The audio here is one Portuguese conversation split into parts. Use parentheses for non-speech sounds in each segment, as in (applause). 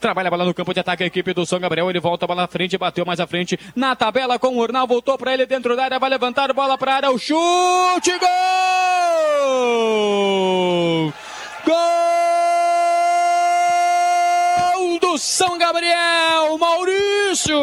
Trabalha a bola no campo de ataque a equipe do São Gabriel. Ele volta a bola na frente, bateu mais à frente na tabela com o Urnal. Voltou para ele dentro da área, vai levantar bola para área. O chute, gol! Gol São Gabriel, Maurício!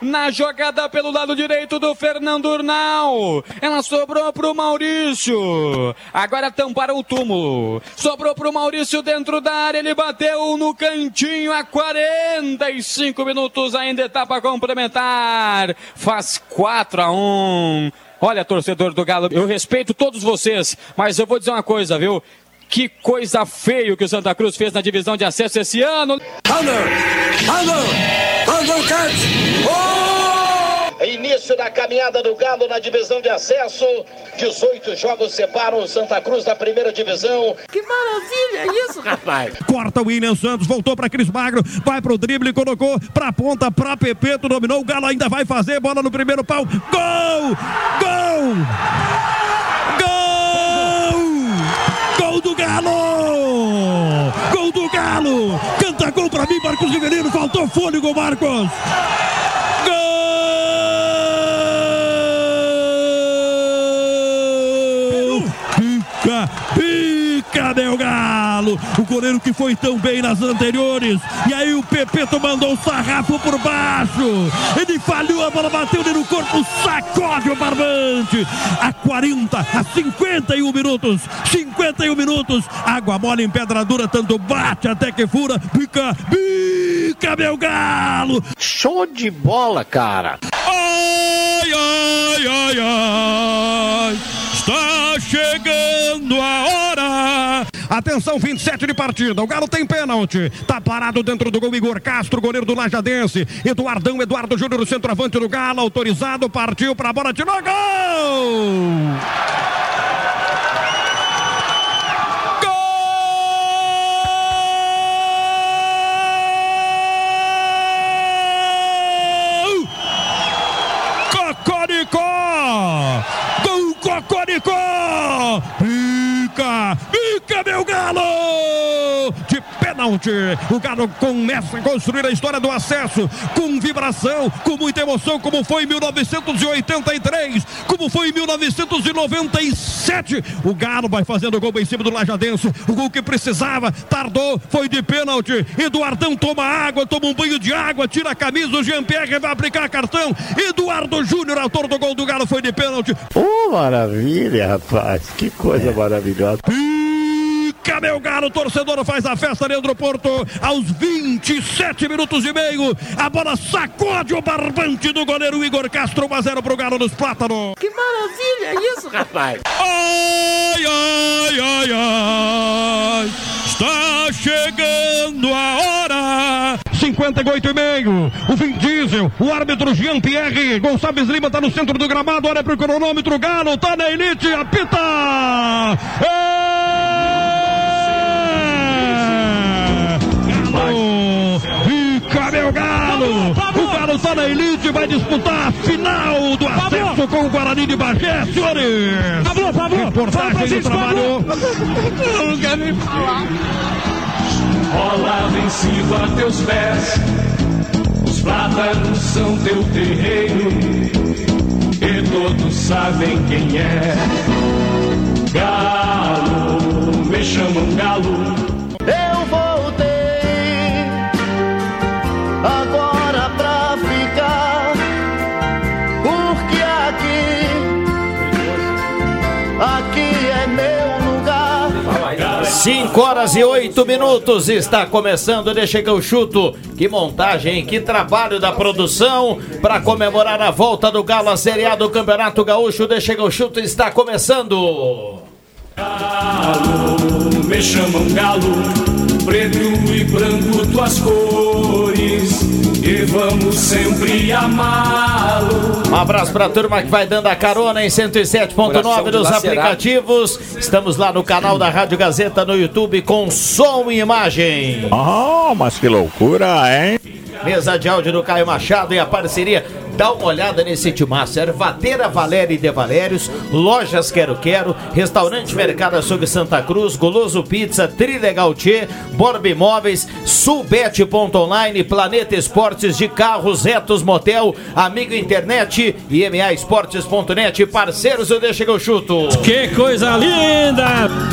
Na jogada pelo lado direito do Fernando Urnal. Ela sobrou pro Maurício. Agora tamparam o túmulo. Sobrou pro Maurício dentro da área. Ele bateu no cantinho a 45 minutos. Ainda etapa complementar. Faz 4 a 1. Olha, torcedor do Galo, eu respeito todos vocês, mas eu vou dizer uma coisa, viu? Que coisa feio que o Santa Cruz fez na divisão de acesso esse ano. Under! Undercut! Início da caminhada do Galo na divisão de acesso. 18 jogos separam o Santa Cruz da primeira divisão. Que maravilha é isso, rapaz! (laughs) Corta o William Santos, voltou para Cris Magro, vai pro drible, colocou pra ponta, pra Pepeto, dominou. O Galo ainda vai fazer, bola no primeiro pau. Gol! Gol! Gol! Gol do Galo! Canta gol pra mim, Marcos Rivelino. Faltou fôlego, Marcos! Gol! O goleiro que foi tão bem nas anteriores. E aí o Pepeto mandou o sarrafo por baixo. Ele falhou, a bola bateu nele no corpo, sacode o barbante. A 40, a 51 minutos. 51 minutos. Água mole em pedra dura, tanto bate até que fura. Pica, pica, meu galo! Show de bola, cara! Ai, ai, ai, ai. Está chegando. Atenção, 27 de partida. O Galo tem pênalti. Tá parado dentro do gol Igor Castro, goleiro do Lajadense. Eduardão, Eduardo Júnior, centroavante do Galo, autorizado, partiu pra bola, tirou gol! Cocoricó! Gol Cocoricó! Pica, meu galo! De pênalti! O Galo começa a construir a história do acesso com vibração, com muita emoção, como foi em 1983, como foi em 1997. O Galo vai fazendo gol em cima do Lajadense. O gol que precisava, tardou, foi de pênalti. Eduardão toma água, toma um banho de água, tira a camisa. O Jean-Pierre vai aplicar cartão. Eduardo Júnior, autor do gol do Galo, foi de pênalti. Oh, maravilha, rapaz. Que coisa maravilhosa. Pica, meu galo, torcedor faz a festa, Leandro Porto, aos 27 minutos e meio, a bola sacode o barbante do goleiro Igor Castro, 1 a 0 pro Galo nos Plátanos. Que maravilha é isso, rapaz! Ai, ai, ai, ai, está chegando a hora. 58 e meio, o Vin Diesel, o árbitro Jean-Pierre Gonçalves Lima tá no centro do gramado, olha pro cronômetro, Galo tá na elite, apita! É! Fica meu Galo! O Galo tá na elite, vai disputar a final do acesso com o Guarani de Bagé, senhores! Pablo, Pablo! Reportagem do trabalho. Eu não quero nem falar. Rola vencido a teus pés, os plátanos são teu terreiro, e todos sabem quem é. Galo, me chamam galo. Eu voltei 5 horas e 8 minutos está começando, deixa que eu chuto. Que montagem, que trabalho da produção para comemorar a volta do Galo à Série A do Campeonato Gaúcho. Deixa que eu chuto está começando. Galo, me chamam galo, preto e branco tuas cores, e vamos sempre amá-lo. Um abraço pra turma que vai dando a carona em 107.9 Coração nos aplicativos. Estamos lá no canal da Rádio Gazeta no YouTube com som e imagem. Oh, mas que loucura, hein? Mesa de áudio do Caio Machado e a parceria. Dá uma olhada nesse timaço. Ervateira Valéria e De Valérios, Lojas Quero Quero, Restaurante Mercado Açougue Santa Cruz, Goloso Pizza, Trilegal Tchê, Borba Imóveis, Sulbet.online, Planeta Esportes de Carros, Retos Motel, Amigo Internet e MA Esportes.net, parceiros do Deixa que eu chuto. Que coisa linda!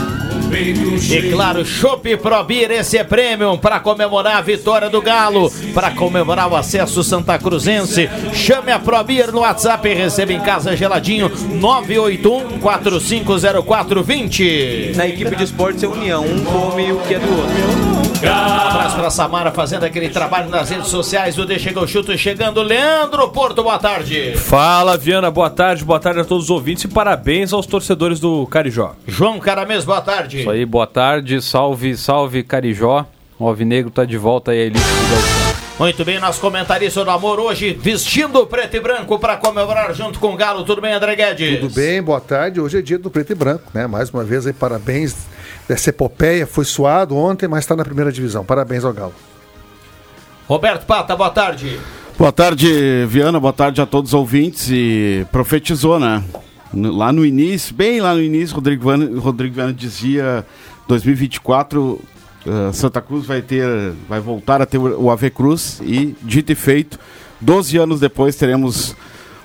E claro, Chopp Pro Beer, esse é premium para comemorar a vitória do Galo, para comemorar o acesso Santa Cruzense. Chame a Pro Beer no WhatsApp e receba em casa geladinho 981 450420. Na equipe de esportes é união, um come o que é do outro. Um abraço para Samara fazendo aquele trabalho nas redes sociais do Deixa eu chuto, chegando Leandro Porto, boa tarde. Fala, Viana, boa tarde, boa tarde a todos os ouvintes e parabéns aos torcedores do Carijó. João Caramês, boa tarde. Isso aí, boa tarde, salve, salve Carijó. O Alvinegro tá de volta aí, a elite do. Muito bem, nosso comentarista do amor hoje vestindo preto e branco para comemorar junto com o Galo. Tudo bem, André Guedes? Tudo bem, boa tarde. Hoje é dia do preto e branco, né? Mais uma vez aí, parabéns dessa epopeia. Foi suado ontem, mas está na primeira divisão. Parabéns ao Galo. Roberto Pata, boa tarde. Boa tarde, Viana. Boa tarde a todos os ouvintes. E profetizou, né? Lá no início, bem lá no início, Rodrigo Viana, Rodrigo Viana dizia 2024 eh, Santa Cruz vai ter, vai voltar a ter o AV Cruz e dito e feito, 12 anos depois teremos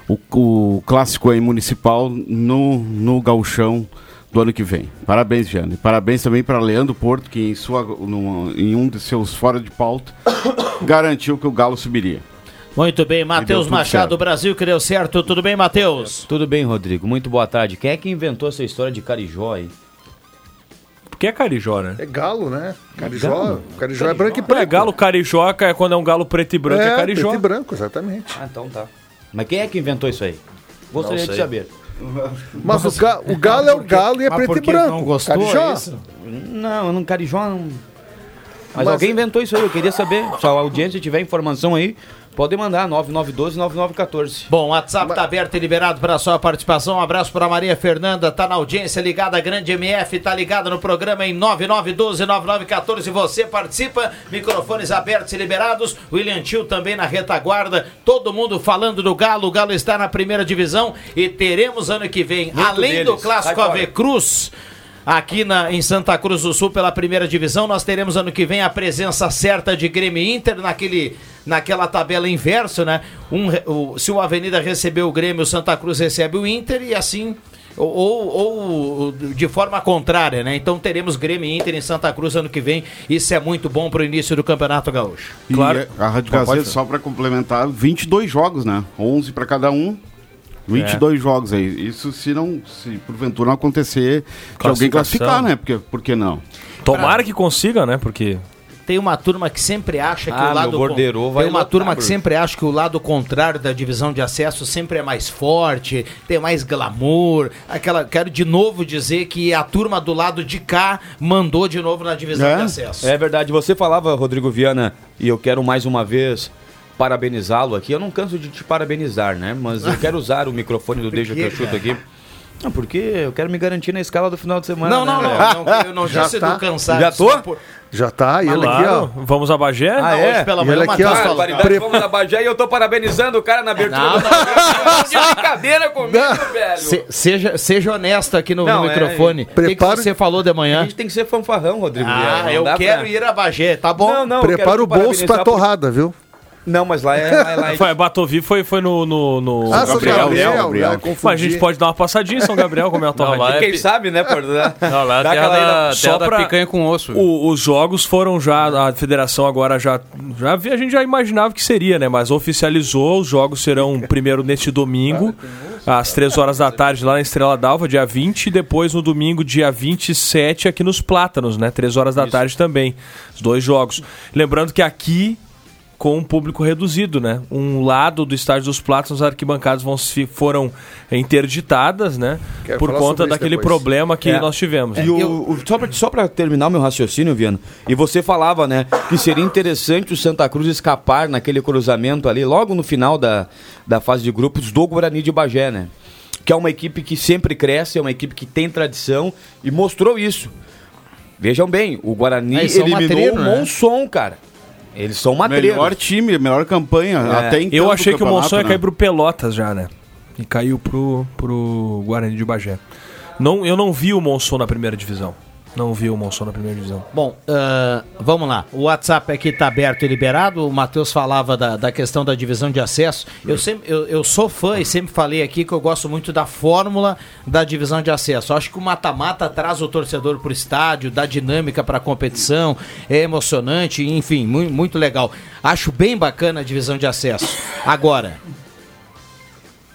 o, o clássico aí municipal no, no gauchão do ano que vem. Parabéns, Viana. E parabéns também para Leandro Porto, que em, sua, numa- em um de seus fora de pauta (coughs) garantiu que o Galo subiria. Muito bem, Matheus Machado, certo. Brasil, que deu certo. Tudo bem, Matheus? Tudo bem, Rodrigo. Muito boa tarde. Quem é que inventou essa história de Carijó aí? Porque é Carijó, né? É galo, né? Carijó, Galo. Carijó é branco e É, preto. galo Carijó, é quando é um galo preto e branco, é, é, Carijó. preto e branco, exatamente. Ah, então tá. Mas quem é que inventou isso aí? Gostaria de saber. Mas o, ga- o galo é o galo e é preto e branco. não gostou, Carijó. é isso? Não, não Carijó não. Mas, Mas- alguém inventou isso aí, eu queria saber. Se a audiência tiver informação aí, pode mandar 9912-9914. Bom, o WhatsApp tá aberto e liberado para sua participação. Um abraço para Maria Fernanda, tá na audiência ligada à Grande MF, tá ligada no programa em 99129914. Você participa, microfones abertos e liberados. William Tio também na retaguarda. Todo mundo falando do Galo. O Galo está na primeira divisão e teremos ano que vem, Muito além do deles. clássico Sai fora. AV Cruz. Aqui na, em Santa Cruz do Sul, pela primeira divisão, nós teremos ano que vem a presença certa de Grêmio Inter naquele, naquela tabela inverso, né? Um, o- se o Avenida recebeu o Grêmio, o Santa Cruz recebe o Inter e assim. Ou, ou- de forma contrária, né? Então teremos Grêmio e Inter em Santa Cruz ano que vem. Isso é muito bom para o início do Campeonato Gaúcho. E a Rádio pode Gazeta, só para complementar, 22 jogos, né? 11 para cada um. 22 jogos aí. Isso se não, se porventura não acontecer de alguém classificar, né? Porque, por que não? Tomara que consiga, né? Porque Tem uma turma que sempre acha que Ah, o lado meu borderô vai tem uma lotar, turma que Bruno. sempre acha que o lado contrário da divisão de acesso sempre é mais forte, tem mais glamour. Aquela, quero de novo dizer que a turma do lado de cá mandou de novo na divisão de acesso. É verdade, você falava, Rodrigo Viana, e eu quero mais uma vez parabenizá-lo aqui. Eu não canso de te parabenizar, né? Mas eu (laughs) quero usar o microfone do Deixa que eu chuto aqui. Não, porque eu quero me garantir na escala do final de semana. Não, não, né, não, velho? não, eu não Já disse tá. do cansado. Já tô? só por- Já tá, e ele aqui, ó. vamos a Bagé? Ah, Não, é? hoje pela E manhã aqui, ó. Pre- vamos na Bagé e eu tô parabenizando o cara na abertura Não, do. De brincadeira (laughs) comigo, velho. Se- seja, seja honesto aqui no, Não, no é, microfone. O que, você falou de A manhã? gente tem que ser fanfarrão, Rodrigo. Ah, não eu quero pra- ir a Bagé, tá bom? Não, não, Prepara o bolso pra torrada, viu? Não, mas lá é highlight. (laughs) Foi, Batovi foi, foi no. no, no Ah, São Gabriel, Gabriel, Gabriel. né? Mas a gente pode dar uma passadinha em São Gabriel, como é a torradinha. lá é Quem sabe, né, por (laughs) Não, lá é a dar terra aquela da, só terra da pra- picanha com osso. O- os jogos foram já, a federação agora já, já vi- a gente já imaginava que seria, né? Mas oficializou, os jogos serão primeiro neste domingo, às 3 horas da tarde lá na Estrela d'Alva, dia 20, e depois no domingo, dia 27, aqui nos Plátanos, né? 3 horas da tarde também, os dois jogos. Lembrando que aqui com um público reduzido, né? Um lado do estádio dos Plátanos, as arquibancadas vão, foram interditadas, né? Quero Por conta daquele depois. problema que É. nós tivemos. E o, o- só, pra terminar o meu raciocínio, Viana, e você falava, né, que seria interessante o Santa Cruz escapar naquele cruzamento ali, logo no final da, da fase de grupos do Guarani de Bagé, né? Que é uma equipe que sempre cresce, é uma equipe que tem tradição e mostrou isso. Vejam bem, o Guarani É, são eliminou o né? Monson, cara. Eles são matreiros. Melhor time, melhor campanha. É. Até então. Eu achei que o Monson ia né? cair pro Pelotas já, né? E caiu pro, pro Guarani de Bagé. Não, eu não vi o Monson na primeira divisão. Não vi o Monson na primeira divisão. Bom, ah, vamos lá. O WhatsApp aqui está aberto e liberado. O Matheus falava da, da questão da divisão de acesso. Eu, sempre, eu, eu sou fã e sempre falei aqui que eu gosto muito da fórmula da divisão de acesso. Acho que o mata-mata traz o torcedor para o estádio, dá dinâmica para a competição, é emocionante, enfim, muito, muito legal. Acho bem bacana a divisão de acesso. Agora,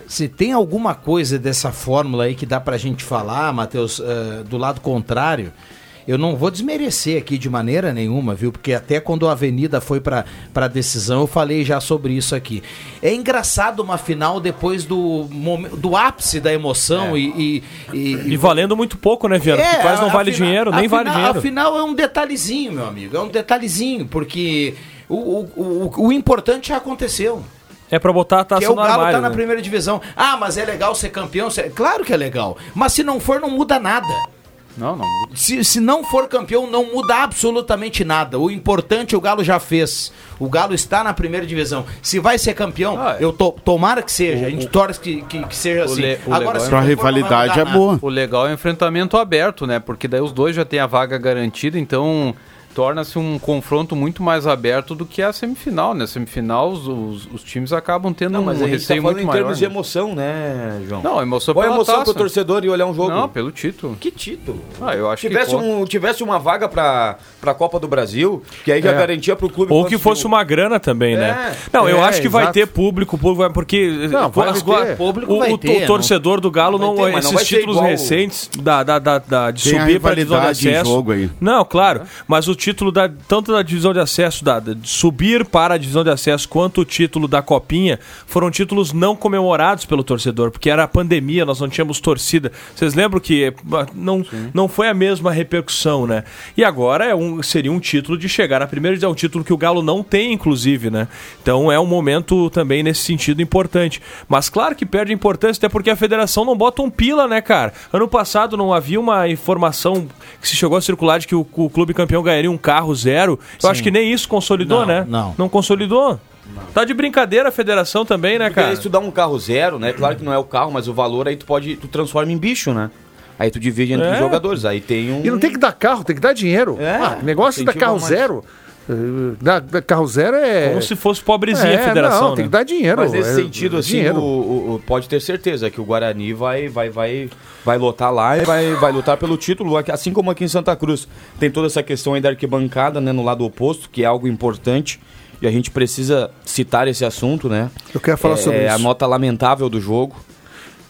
se tem alguma coisa dessa fórmula aí que dá pra gente falar, Matheus, eh, do lado contrário, eu não vou desmerecer aqui de maneira nenhuma, viu? Porque até quando a Avenida foi pra, pra decisão, eu falei já sobre isso aqui. É engraçado uma final depois do, do ápice da emoção e, e, e- E valendo muito pouco, né, Viana? Porque quase não a vale final- dinheiro, a nem vale final- dinheiro. Afinal, é um detalhezinho, meu amigo. É um detalhezinho, porque o, o, o, o importante já aconteceu. É pra botar a taça Que é o Galo armário, tá na né? primeira divisão. Ah, mas é legal ser campeão? Ser- Claro que é legal. Mas se não for, não muda nada. Não, não. Se, se não for campeão, não muda absolutamente nada. O importante o Galo já fez. O Galo está na primeira divisão. Se vai ser campeão, eu to, tomara que seja. a gente torce que, que, que seja assim. le- o Agora, legal se é- não for, não vai mudar nada. O legal é o enfrentamento aberto, né? Porque daí os dois já têm a vaga garantida, então torna-se um confronto muito mais aberto do que a semifinal, né? Semifinal, os, os, os times acabam tendo Não, mas um tá receio falando muito em maior. termos de né? emoção, né, João? Não, emoção Qual a pela emoção taça. pro torcedor ir olhar um jogo? Não, pelo título. Que título? Ah, eu acho tivesse que... um tivesse uma vaga pra, pra Copa do Brasil, que aí já É. garantia pro clube. Ou que fosse uma grana também, né? É. Não, eu É, acho que vai exato. ter público, público vai, porque Não, vai as- ter. Público o, vai o- ter, o torcedor do Galo Vai não, ter, não esses vai ser títulos recentes da, da, da, da- de Tem subir para a divisão de em jogo aí. Não, claro, mas o título da tanto da divisão de acesso da, de subir para a divisão de acesso quanto o título da copinha foram títulos não comemorados pelo torcedor, porque era a pandemia, nós não tínhamos torcida. Vocês lembram que eh, não, não foi a mesma repercussão, né? E agora é um, seria um título de chegar à primeira divisão, um título que o Galo não tem, inclusive, né? Então é um momento também nesse sentido importante. Mas claro que perde importância, até porque a federação não bota um pila, né, cara? Ano passado não havia uma informação que se chegou a circular de que o, o clube campeão ganharia um carro zero. Eu Sim. acho que nem isso consolidou, Não, né? não. Não consolidou. Tá de brincadeira a federação também, né, Porque cara? se tu dá um carro zero, né? Claro que não é o carro, mas o valor aí tu pode. Tu transforma em bicho, né? Aí tu divide entre É. os jogadores. Aí tem um. E não tem que dar carro, tem que dar dinheiro. É, Ah, negócio da incentiva carro mais. zero. Da, da carro zero é. Como se fosse pobrezinha É, a federação, Não, tem né? que dar dinheiro. Mas nesse é, sentido, assim, o, o- o- pode ter certeza que o Guarani vai, vai, vai, vai lotar lá e vai, vai lutar pelo título, assim como aqui em Santa Cruz. Tem toda essa questão aí da arquibancada, né, no lado oposto, que é algo importante. E a gente precisa citar esse assunto, né? Eu quero falar é, sobre é a isso. nota lamentável do jogo.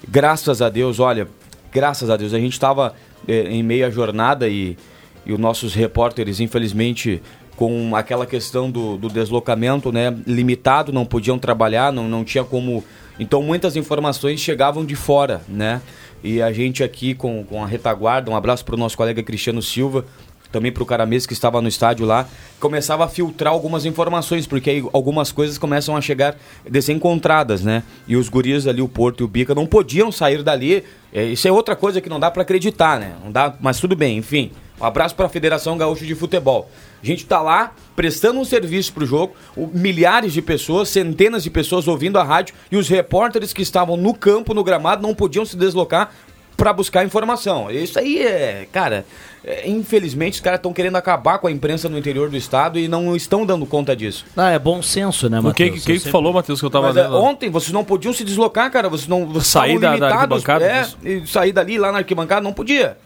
Graças a Deus, olha, graças a Deus, a gente estava em meia jornada e, e os nossos repórteres, infelizmente, com aquela questão do, do deslocamento, né, limitado, não podiam trabalhar, não, não tinha como. Então muitas informações chegavam de fora, né? E a gente aqui com, com a retaguarda, um abraço para o nosso colega Cristiano Silva, também para o Caramês que estava no estádio lá, começava a filtrar algumas informações, porque aí algumas coisas começam a chegar desencontradas, né? E os gurias ali, o Porto e o Bica, não podiam sair dali. É, isso é outra coisa que não dá para acreditar, né? Não dá, mas tudo bem, enfim. Um abraço para a Federação Gaúcha de Futebol. A gente tá lá prestando um serviço pro jogo, o- milhares de pessoas, centenas de pessoas ouvindo a rádio e os repórteres que estavam no campo, no gramado, não podiam se deslocar para buscar informação. Isso aí é, cara, é, infelizmente os caras estão querendo acabar com a imprensa no interior do estado e não estão dando conta disso. Ah, é bom senso, né, O que, Matheus? que, sempre- falou, Matheus, que eu tava Mas, é, vendo? ontem vocês não podiam se deslocar, cara. Vocês não vocês Sair da- da arquibancada, É, e sair dali lá na arquibancada não podia.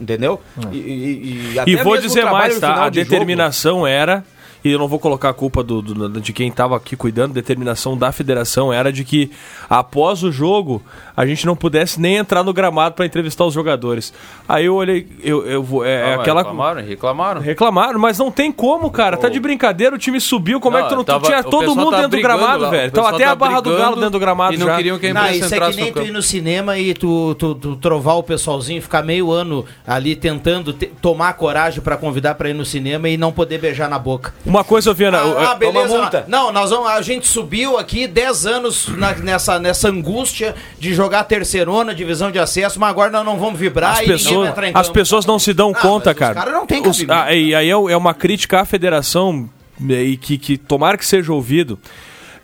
Entendeu? E, e- e até E vou dizer mais, tá? A de jogo- determinação era e eu não vou colocar a culpa do, do- de quem estava aqui cuidando, determinação da federação era de que após o jogo a gente não pudesse nem entrar no gramado para entrevistar os jogadores. Aí eu olhei, eu, eu vou, é, é Ah, mas aquela Reclamaram, reclamaram. Reclamaram, mas não tem como, cara. Tá de brincadeira, o time subiu. Como é Não, que tu não tava- tinha todo mundo tá dentro do gramado, lá, velho? Tava pessoal até tá a barra do galo dentro do gramado e não já. queriam que a Não, isso é que nem tu ir no cinema e tu, tu, tu trovar o pessoalzinho e ficar meio ano ali tentando te- tomar coragem pra convidar pra ir no cinema e não poder beijar na boca. Uma coisa, Viana. Ah, é- beleza. Não, nós vamos, a gente subiu aqui 10 anos na- nessa, nessa angústia de jogar terceirona, divisão de acesso, mas agora nós não vamos vibrar As e ninguém pessoas, vai entrar em as pessoas não se dão conta, mas os cara. caras não têm Os- ah, E aí é é uma crítica à federação né, e que, que tomara que seja ouvido.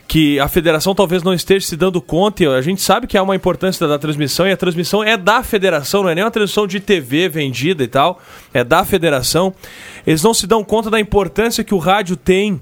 Que a federação talvez não esteja se dando conta, e a gente sabe que há uma importância da, da transmissão, e a transmissão é da federação, não é nem uma transmissão de TV vendida e tal, é da federação. Eles não se dão conta da importância que o rádio tem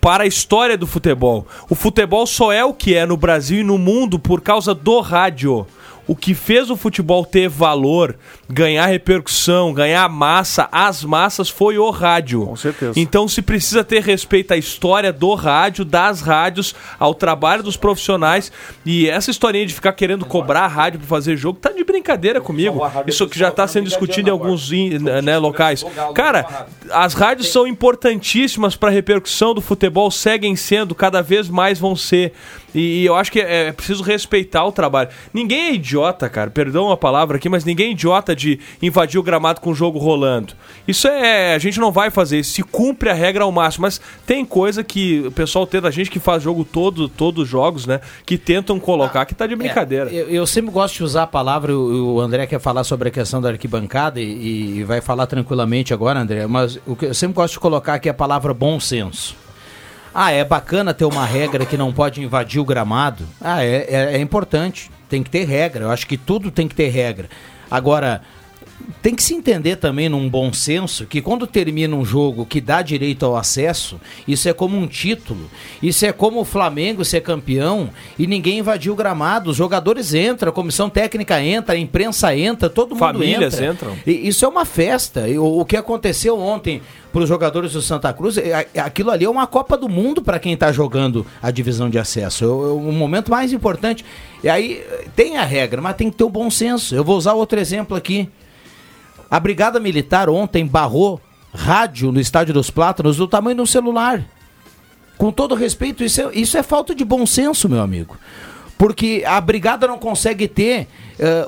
para a história do futebol. O futebol só é o que é no Brasil e no mundo por causa do rádio. O que fez o futebol ter valor, ganhar repercussão, ganhar massa, as massas, foi o rádio. Com certeza. Então se precisa ter respeito à história do rádio, das rádios, ao trabalho dos profissionais. E essa historinha de ficar querendo cobrar a rádio para fazer jogo, tá de brincadeira comigo. Isso que já está sendo discutido em alguns né, locais. Cara, as rádios são importantíssimas para a repercussão do futebol, seguem sendo, cada vez mais vão ser. E, e eu acho que é, é preciso respeitar o trabalho. Ninguém é idiota, cara, perdão a palavra aqui, mas ninguém é idiota de invadir o gramado com o jogo rolando. Isso é. A gente não vai fazer isso, se cumpre a regra ao máximo. Mas tem coisa que o pessoal tenta, a gente que faz jogo todo, todos os jogos, né? Que tentam colocar que tá de brincadeira. Eu, eu sempre gosto de usar a palavra, o, o André quer falar sobre a questão da arquibancada e, e vai falar tranquilamente agora, André, mas o que eu sempre gosto de colocar aqui é a palavra bom senso. Ah, é bacana ter uma regra que não pode invadir o gramado. Ah, é, é, é importante. Tem que ter regra. Eu acho que tudo tem que ter regra. Agora, tem que se entender também num bom senso que quando termina um jogo que dá direito ao acesso, isso é como um título. Isso é como o Flamengo ser campeão e ninguém invadiu o gramado. Os jogadores entram, a comissão técnica entra, a imprensa entra, todo mundo Famílias entra. entram. E isso é uma festa. E o, o que aconteceu ontem para os jogadores do Santa Cruz, é- é- aquilo ali é uma Copa do Mundo para quem está jogando a divisão de acesso. É o, é o momento mais importante. E aí tem a regra, mas tem que ter o bom senso. Eu vou usar outro exemplo aqui. A Brigada Militar ontem barrou rádio no Estádio dos Plátanos do tamanho de um celular. Com todo respeito, isso é, isso é falta de bom senso, meu amigo. Porque a brigada não consegue ter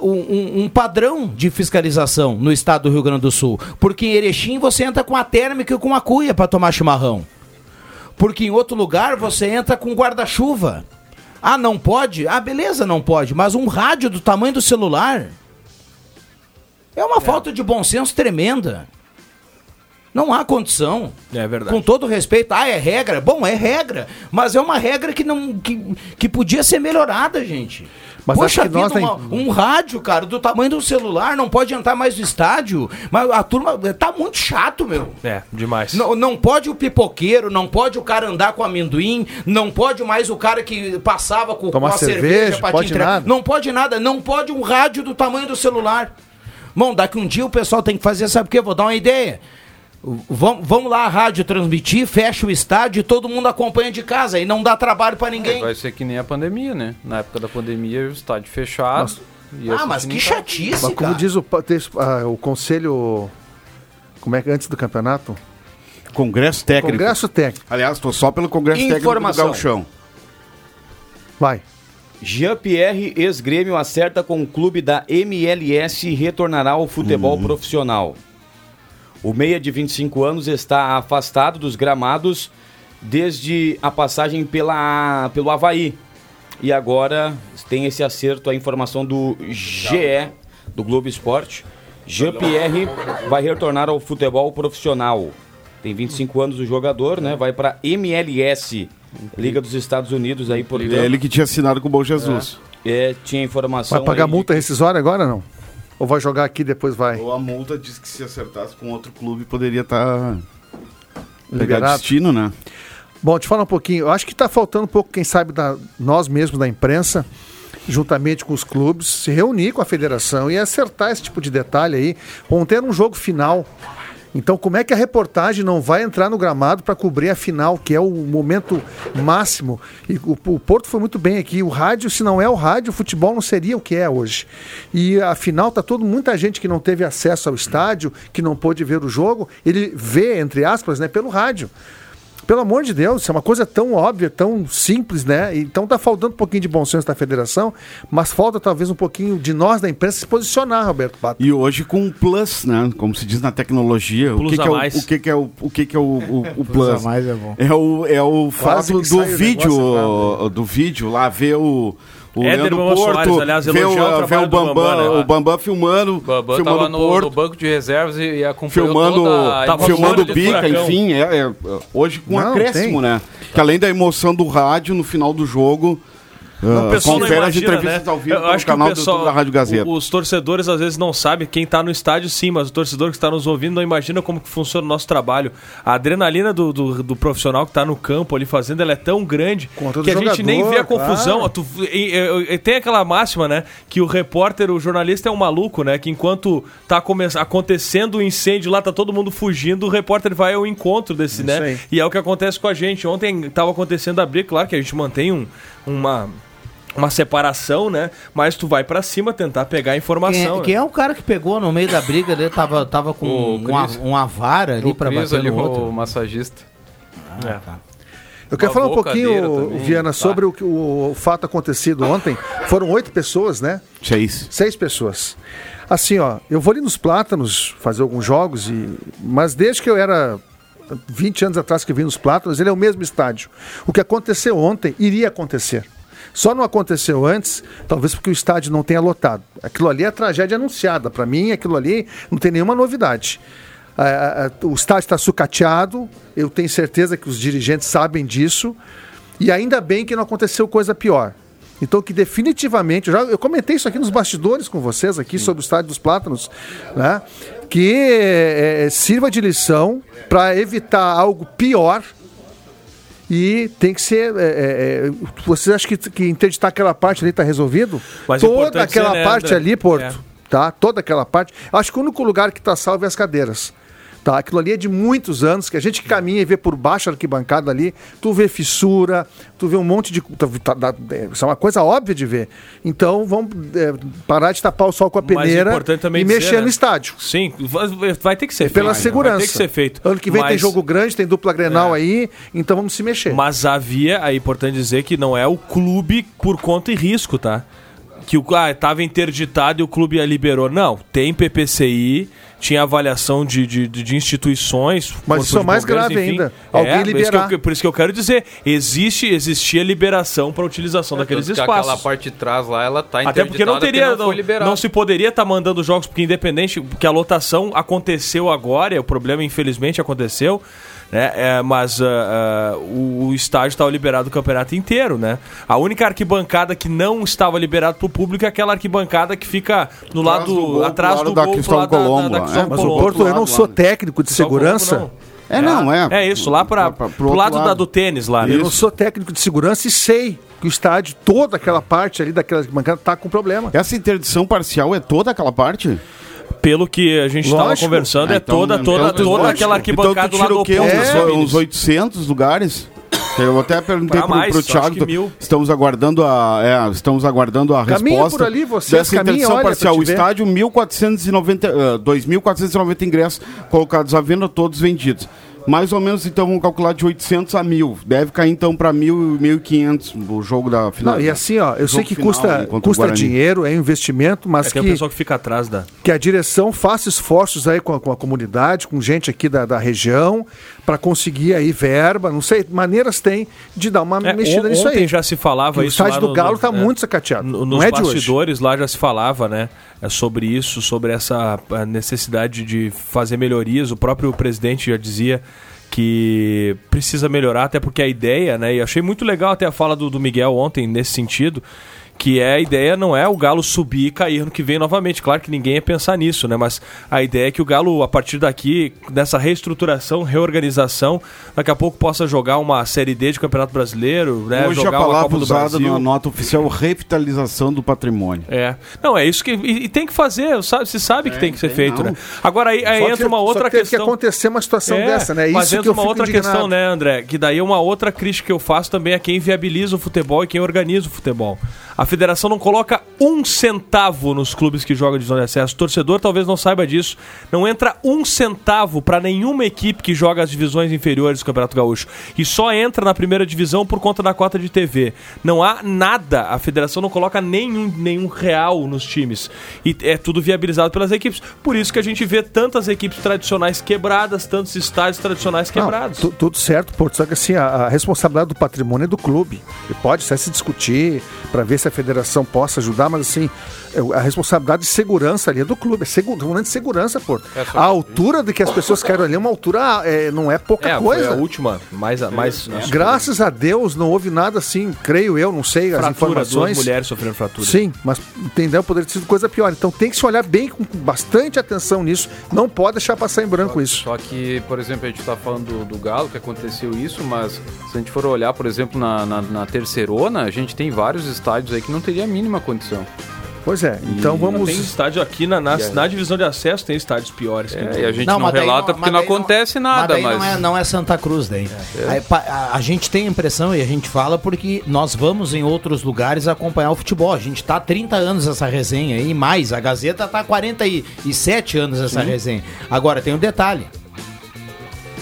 um, um- um padrão de fiscalização no estado do Rio Grande do Sul. Porque em Erechim você entra com a térmica e com a cuia para tomar chimarrão. Porque em outro lugar você entra com guarda-chuva. Ah, não pode? Ah, beleza, não pode. Mas um rádio do tamanho do celular é uma falta de bom senso tremenda. Não há condição. É verdade. Com todo respeito, ah, é regra? Bom, é regra, mas é uma regra que não que, que podia ser melhorada, gente. Mas Poxa nós vida, nem- uma- um rádio, cara, do tamanho do celular, não pode entrar mais no estádio. Mas a turma tá muito chato, meu. É, demais. Não, não pode o pipoqueiro, não pode o cara andar com amendoim, não pode mais o cara que passava com, Tomar com a cerveja, cerveja, pra te pode entregar. nada. Não pode nada, não pode um rádio do tamanho do celular. Bom, daqui um dia o pessoal tem que fazer, sabe o quê? Vou dar uma ideia. Vamos, vamos lá a rádio transmitir, fecha o estádio e todo mundo acompanha de casa. E não dá trabalho pra ninguém. Vai ser que nem a pandemia, né? Na época da pandemia, o estádio fechado. e Ah, mas que chatice, Mas como cara. diz o, ah, o conselho. Como é que antes do campeonato? Congresso técnico. Congresso técnico. Aliás, estou só pelo Congresso Informação. técnico do Gauchão. Vai. Jean-Pierre, ex-grêmio, acerta com o clube da MLS e retornará ao futebol Uhum. profissional. O meia de 25 anos está afastado dos gramados desde a passagem pela, pelo Havaí. E agora tem esse acerto, a informação do GE, do Globo Esporte. Jean-Pierre vai retornar ao futebol profissional. Tem 25 anos o jogador, né? Vai para MLS, Liga dos Estados Unidos aí, portanto. Ele que tinha assinado com o Bom Jesus. É, tinha informação. Vai pagar aí de- multa rescisória agora não? Ou vai jogar aqui e depois vai? Ou a multa diz que se acertasse com outro clube poderia estar. pegar Liberado. destino, né? Bom, te falar um pouquinho. Eu acho que está faltando um pouco, quem sabe, da, nós mesmos da imprensa, juntamente com os clubes, se reunir com a federação e acertar esse tipo de detalhe aí. Ontem era um jogo final Então, como é que a reportagem não vai entrar no gramado para cobrir a final, que é o momento máximo? E o, o Porto foi muito bem aqui. O rádio, se não é o rádio, o futebol não seria o que é hoje. E a final tá todo muita gente que não teve acesso ao estádio, que não pôde ver o jogo, ele vê entre aspas, né, pelo rádio. Pelo amor de Deus, isso é uma coisa tão óbvia, tão simples, né? Então tá faltando um pouquinho de bom senso da federação, mas falta talvez um pouquinho de nós da imprensa se posicionar, Roberto Pato. E hoje com um plus, né? Como se diz na tecnologia, o Plus que, a que é o, mais. o que, que é o, o que, que é o, o, o plus? a mais é bom. É o, é o fato que do o vídeo, negócio do vídeo lá, ver o. O Éder Leandro Bambam Porto, Soares, aliás, ver o, o trabalho o do Bambam, Bambam, né, o Bambam filmando, Bambam filmando no, Porto. no banco de reservas e, e acompanhou filmando, toda filmando bica, furacão. enfim, é, é, hoje com Não, acréscimo, tem. né? Que além da emoção do rádio no final do jogo, O pessoal não confere as imagina, entrevistas né? ao vivo no canal do pessoal, YouTube da Rádio Gazeta. Os torcedores às vezes não sabem, quem tá no estádio sim, mas o torcedor que está nos ouvindo não imagina como que funciona o nosso trabalho. A adrenalina do, do, do profissional que tá no campo ali fazendo, ela é tão grande Contra o que a gente nem jogador, vê a confusão. claro. Tu- e- e- e tem aquela máxima, né? Que o repórter, o jornalista é um maluco, né? Que enquanto tá come- acontecendo o incêndio lá, tá todo mundo fugindo, o repórter vai ao encontro desse, Isso né? aí. E é o que acontece com a gente. Ontem tava acontecendo a briga, claro que a gente mantém um, uma uma separação, né? Mas tu vai pra cima tentar pegar a Quem informação. é, quem é o cara que pegou no meio da briga ali? Tava, tava com uma, uma vara ali Cris bater ali, no outro. o massagista. É. tá. Eu quero falar um pouquinho, também, Viana, tá. sobre o, que- o fato acontecido ontem. Foram oito pessoas, né? Seis. Seis pessoas. Assim, ó, eu vou ali nos Plátanos fazer alguns jogos, e mas desde que eu era 20 anos atrás que vim nos Plátanos, ele é o mesmo estádio. O que aconteceu ontem iria acontecer. Só não aconteceu antes, talvez porque o estádio não tenha lotado. Aquilo ali é tragédia anunciada. Para mim, aquilo ali não tem nenhuma novidade. Ah, ah, o estádio está sucateado, eu tenho certeza que os dirigentes sabem disso, e ainda bem que não aconteceu coisa pior. Então, que definitivamente, eu, já, eu comentei isso aqui nos bastidores com vocês, aqui sobre o Estádio dos Plátanos, né? que eh, sirva de lição para evitar algo pior. E tem que ser. eh, eh, eh, vocês acham que, que interditar aquela parte ali está resolvido? Mas Toda aquela né, parte ali, Porto É. tá? Toda aquela parte. Acho que o único lugar que está salvo é as cadeiras. Tá? Aquilo ali é de muitos anos, que a gente caminha e vê por baixo a arquibancada ali, tu vê fissura, tu vê um monte de. tá- tá- tá- é, Isso é uma coisa óbvia de ver. Então vamos é, parar de tapar o sol com a peneira e dizer, mexer né? no estádio. Sim, vai, ter que ser É pela feito. segurança. Vai ter que ser feito. Ano que vem tem Mas- jogo grande, tem dupla Grenal aí, então vamos se mexer. Mas havia, é importante dizer que não é o clube por conta e risco, tá? Que o ah, tava interditado e o clube a liberou. Não, tem PPCI, tinha avaliação de, de, de- instituições. Mas isso é mais grave enfim. ainda. Alguém É, por isso que liberar. eu- por isso que eu quero dizer, existe, existia liberação para utilização daqueles Tanto que Aquela espaços. parte de trás lá, ela tá Até porque não teria, não, não, foi liberado. não se poderia estar mandando jogos, porque independente, porque a lotação aconteceu agora, e o problema infelizmente aconteceu, né? É, mas ah, ah, o, o estádio estava liberado o campeonato inteiro, né? A única arquibancada que não estava liberado para o público é aquela arquibancada que fica no Atrás lado do gol, atrás do lado da gol, pro Cristóvão lado da- da- Colombo, da é. Mas o Colombo. Porto, eu não lado sou lá. técnico de Colombo, segurança. não. É, não, é. É isso, lá para Pra- pra- pro, pro lado, outro da, lado. do tênis lá, né? Eu não sou técnico de segurança e sei que o estádio, toda aquela parte ali daquela arquibancada, tá com problema. Essa interdição parcial é toda aquela parte? Pelo que a gente estava conversando, Ah, é então- toda, toda, então toda aquela arquibancada então, tu lá tira do o quê? oposto, Uns, uns 800 lugares? Eu até perguntei pro, mais, pro acho Thiago. que mil. Estamos aguardando a, é, estamos aguardando a Caminha resposta por ali, vocês, dessa caminha, interdição parcial. O estádio 1490, ah, 2.490 ingressos colocados à venda, todos vendidos. Mais ou menos, então, vamos calcular de 800 a 1.000. Deve cair, então, para 1.000 1.500 o jogo da final. Não, e assim, ó, eu sei que final custa, custa dinheiro, é um investimento, mas É que é o pessoal que fica atrás da. que a direção faça esforços aí com a, com a comunidade, com gente aqui da, da região, para conseguir aí verba, não sei, maneiras tem de dar uma É, mexida on- nisso ontem aí. já se falava Que o isso. estádio do no- Galo no- está é, muito sacateado. no- não nos é bastidores lá já se falava, né? é, Sobre isso, sobre essa necessidade de fazer melhorias. O próprio presidente já dizia que precisa melhorar, até porque a ideia, né? E achei muito legal até a fala do, do Miguel ontem nesse sentido. Que é a ideia não é o Galo subir e cair no que vem novamente. Claro que ninguém ia pensar nisso, né? Mas a ideia é que o Galo, a partir daqui, nessa reestruturação, reorganização, daqui a pouco possa jogar uma Série D de Campeonato Brasileiro, né? Hoje jogar a uma palavra usada na nota oficial é revitalização do patrimônio. É. Não, é isso que. E, e tem que fazer, sabe, se sabe que tem que ser feito, não. né? Agora aí, aí Só entra uma só outra teve questão. que acontecer uma situação dessa, né? Mas Isso entra que eu uma outra indignado. questão, né, André? Que daí é uma outra crítica que eu faço também a quem viabiliza o futebol e quem organiza o futebol. A federação não coloca um centavo nos clubes que jogam divisão de acesso. O torcedor talvez não saiba disso. Não entra um centavo para nenhuma equipe que joga as divisões inferiores do Campeonato Gaúcho. E só entra na primeira divisão por conta da cota de TV. Não há nada. A federação não coloca nenhum, nenhum real nos times. E é tudo viabilizado pelas equipes. Por isso que a gente vê tantas equipes tradicionais quebradas, tantos estádios tradicionais Não, quebrados. tu- tudo certo, Porto. Só que assim, a, a responsabilidade do patrimônio é do clube. E pode até se discutir para ver se a federação possa ajudar, mas assim, é, a responsabilidade de segurança ali é do clube. É seguro, falando de segurança, Porto. É, só- A altura de que as pessoas querem ali é uma altura, é, não é pouca É, coisa. foi a última, mais, mais Graças a Deus não houve nada assim, creio eu, não sei as fratura, duas informações. mulheres sofrendo fratura. Sim, mas entendeu? Poderia ter sido coisa pior. Então tem que se olhar bem com bastante atenção nisso. Não pode deixar passar em branco isso. Só que, por exemplo, a gente está falando do, do Galo, que aconteceu isso, mas se a gente for olhar, por exemplo, na, na, na terceirona, a gente tem vários estádios aí que não teria a mínima condição. Pois é, então vamos. Tem estádio aqui na, na, E na divisão de acesso, tem estádios piores. que É, e a gente Não, não, mas relata não- porque mas não daí não- acontece nada, daí mas. Não é, não é Santa Cruz daí. Aí, pa- a, a gente tem a impressão e a gente fala porque nós vamos em outros lugares acompanhar o futebol. A gente tá há 30 anos essa resenha aí, mais. A Gazeta tá há 47 anos essa resenha. Agora tem um detalhe.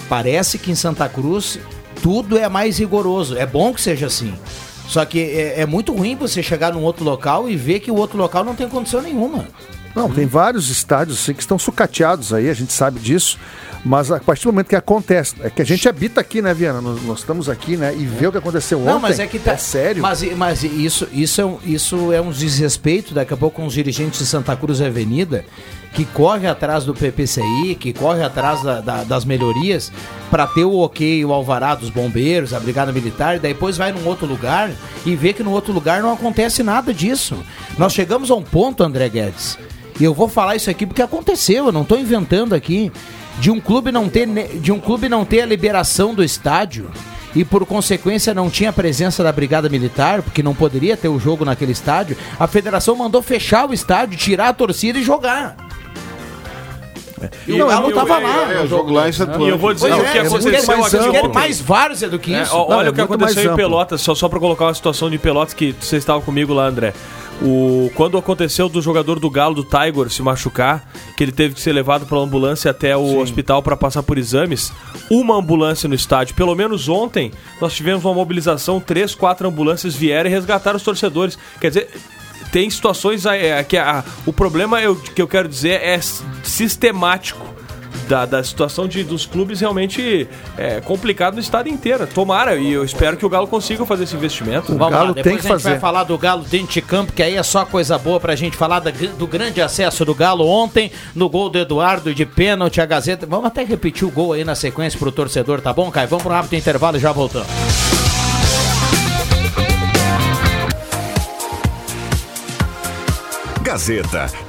Parece que em Santa Cruz tudo é mais rigoroso. É bom que seja assim. Só que é, é muito ruim você chegar num outro local e ver que o outro local não tem condição nenhuma. Não, tem vários estádios assim, que estão sucateados aí, a gente sabe disso. Mas a partir do momento que acontece, é que a gente habita aqui, né, Viana? Nós, nós estamos aqui, né? E vê o que aconteceu ontem. Não, mas é que tá. sério. Mas, mas isso, isso, é um, isso é um desrespeito daqui a pouco com os dirigentes de Santa Cruz Avenida, que corre atrás do PPCI, que corre atrás da- da- das melhorias, para ter o ok, o alvará dos bombeiros, a brigada militar, e depois vai num outro lugar e vê que no outro lugar não acontece nada disso. Nós chegamos a um ponto, André Guedes, e eu vou falar isso aqui porque aconteceu, eu não estou inventando aqui, de um clube não ter de um clube não ter a liberação do estádio e por consequência não tinha a presença da brigada militar, porque não poderia ter o jogo naquele estádio, a federação mandou fechar o estádio, tirar a torcida e jogar. E o eu- Galo eu- tava eu- lá. É, o jogo lá em Santo E eu vou dizer o que é, aconteceu aqui. amplo. querem mais várzea do que É, isso. ó, Não, olha é o que aconteceu em. Pelotas, só, só pra colocar uma situação de Pelotas que você estava comigo lá, André. O, quando aconteceu do jogador do Galo, do Tiger, se machucar, que ele teve que ser levado pela ambulância até o hospital para passar por exames, uma ambulância no estádio. Pelo menos ontem, nós tivemos uma mobilização, três, quatro ambulâncias vieram e resgataram os torcedores. Quer dizer, tem situações é, que a- o problema eu, que eu quero dizer é sistemático da, da situação de, dos clubes realmente é complicado no estado inteiro. Tomara, e eu espero que o Galo consiga fazer esse investimento. Vamos Galo lá, tem depois que a gente vai fazer. falar do Galo dentro de campo, que aí é só coisa boa pra gente falar da- do grande acesso do Galo ontem, no gol do Eduardo de pênalti, a Gazeta. Vamos até repetir o gol aí na sequência pro torcedor, tá bom, Caio? Vamos pro rápido intervalo e já voltamos. Gazeta,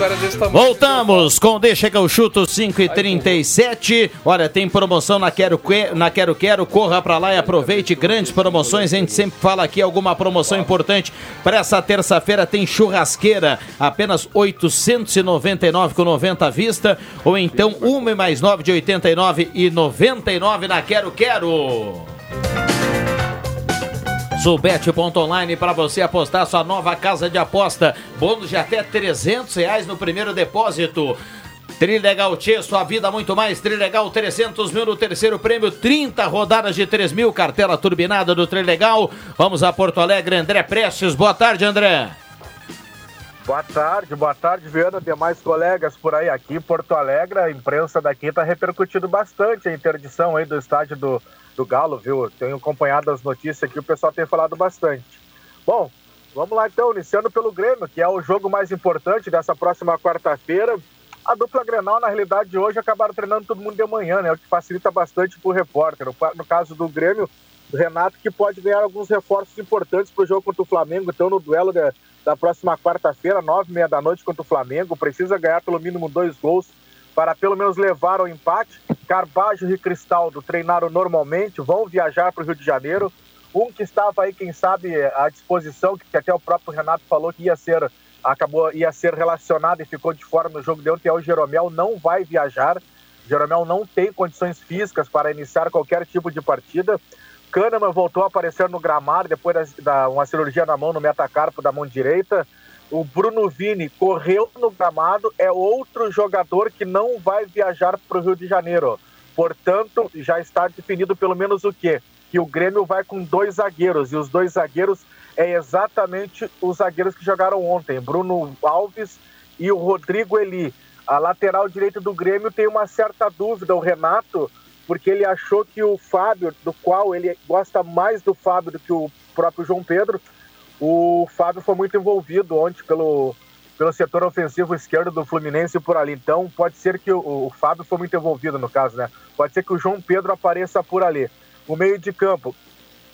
Cara desse tamanho. Voltamos com Deixa que eu chuto 5 e 37 Olha, tem promoção na Quero, Que- na Quero Quero. Corra pra lá e aproveite grandes promoções. A gente sempre fala aqui alguma promoção importante. Para essa terça-feira tem churrasqueira, apenas 899 com 90 à vista. Ou então 1 e mais 9 de 89 e 99 na Quero Quero. Subete.online para você apostar sua nova casa de aposta. Bônus de até 300 reais no primeiro depósito. Trilegal Tchê, sua vida muito mais. Trilegal 300 mil no terceiro prêmio, 30 rodadas de 3 mil, cartela turbinada do Trilegal. Vamos a Porto Alegre, André Prestes. Boa tarde, André. Boa tarde, boa tarde, Viana, demais colegas por aí. Aqui em Porto Alegre, a imprensa daqui está repercutindo bastante a interdição aí do estádio do, do Galo, viu? Tenho acompanhado as notícias aqui, o pessoal tem falado bastante. Bom, vamos lá então, iniciando pelo Grêmio, que é o jogo mais importante dessa próxima quarta-feira. A dupla Grenal, na realidade, hoje acabaram treinando todo mundo de manhã, né? O que facilita bastante para o repórter. No, caso do Grêmio, Renato, que pode ganhar alguns reforços importantes para o jogo contra o Flamengo. Então, no duelo de, da próxima quarta-feira, nove e meia da noite contra o Flamengo, precisa ganhar pelo mínimo dois gols para pelo menos levar ao empate. Carbajo e Cristaldo treinaram normalmente, vão viajar para o Rio de Janeiro. Um que estava aí, quem sabe, à disposição, que até o próprio Renato falou que ia ser acabou ia ser relacionado e ficou de fora no jogo de ontem é o Jeromel, não vai viajar. Jeromel não tem condições físicas para iniciar qualquer tipo de partida. Kahneman voltou a aparecer no gramado depois da, da uma cirurgia na mão no metacarpo da mão direita. O Bruno Vini correu no gramado, é outro jogador que não vai viajar para o Rio de Janeiro. Portanto, já está definido pelo menos o quê? Que o Grêmio vai com dois zagueiros, e os dois zagueiros é exatamente os zagueiros que jogaram ontem, Bruno Alves e o Rodrigo Eli. A lateral direita do Grêmio tem uma certa dúvida, o Renato, porque ele achou que o Fábio, do qual ele gosta mais do Fábio do que o próprio João Pedro, o Fábio foi muito envolvido ontem pelo, pelo setor ofensivo esquerdo do Fluminense por ali. Então, pode ser que o, o Fábio foi muito envolvido no caso, né? Pode ser que o João Pedro apareça por ali. O meio de campo,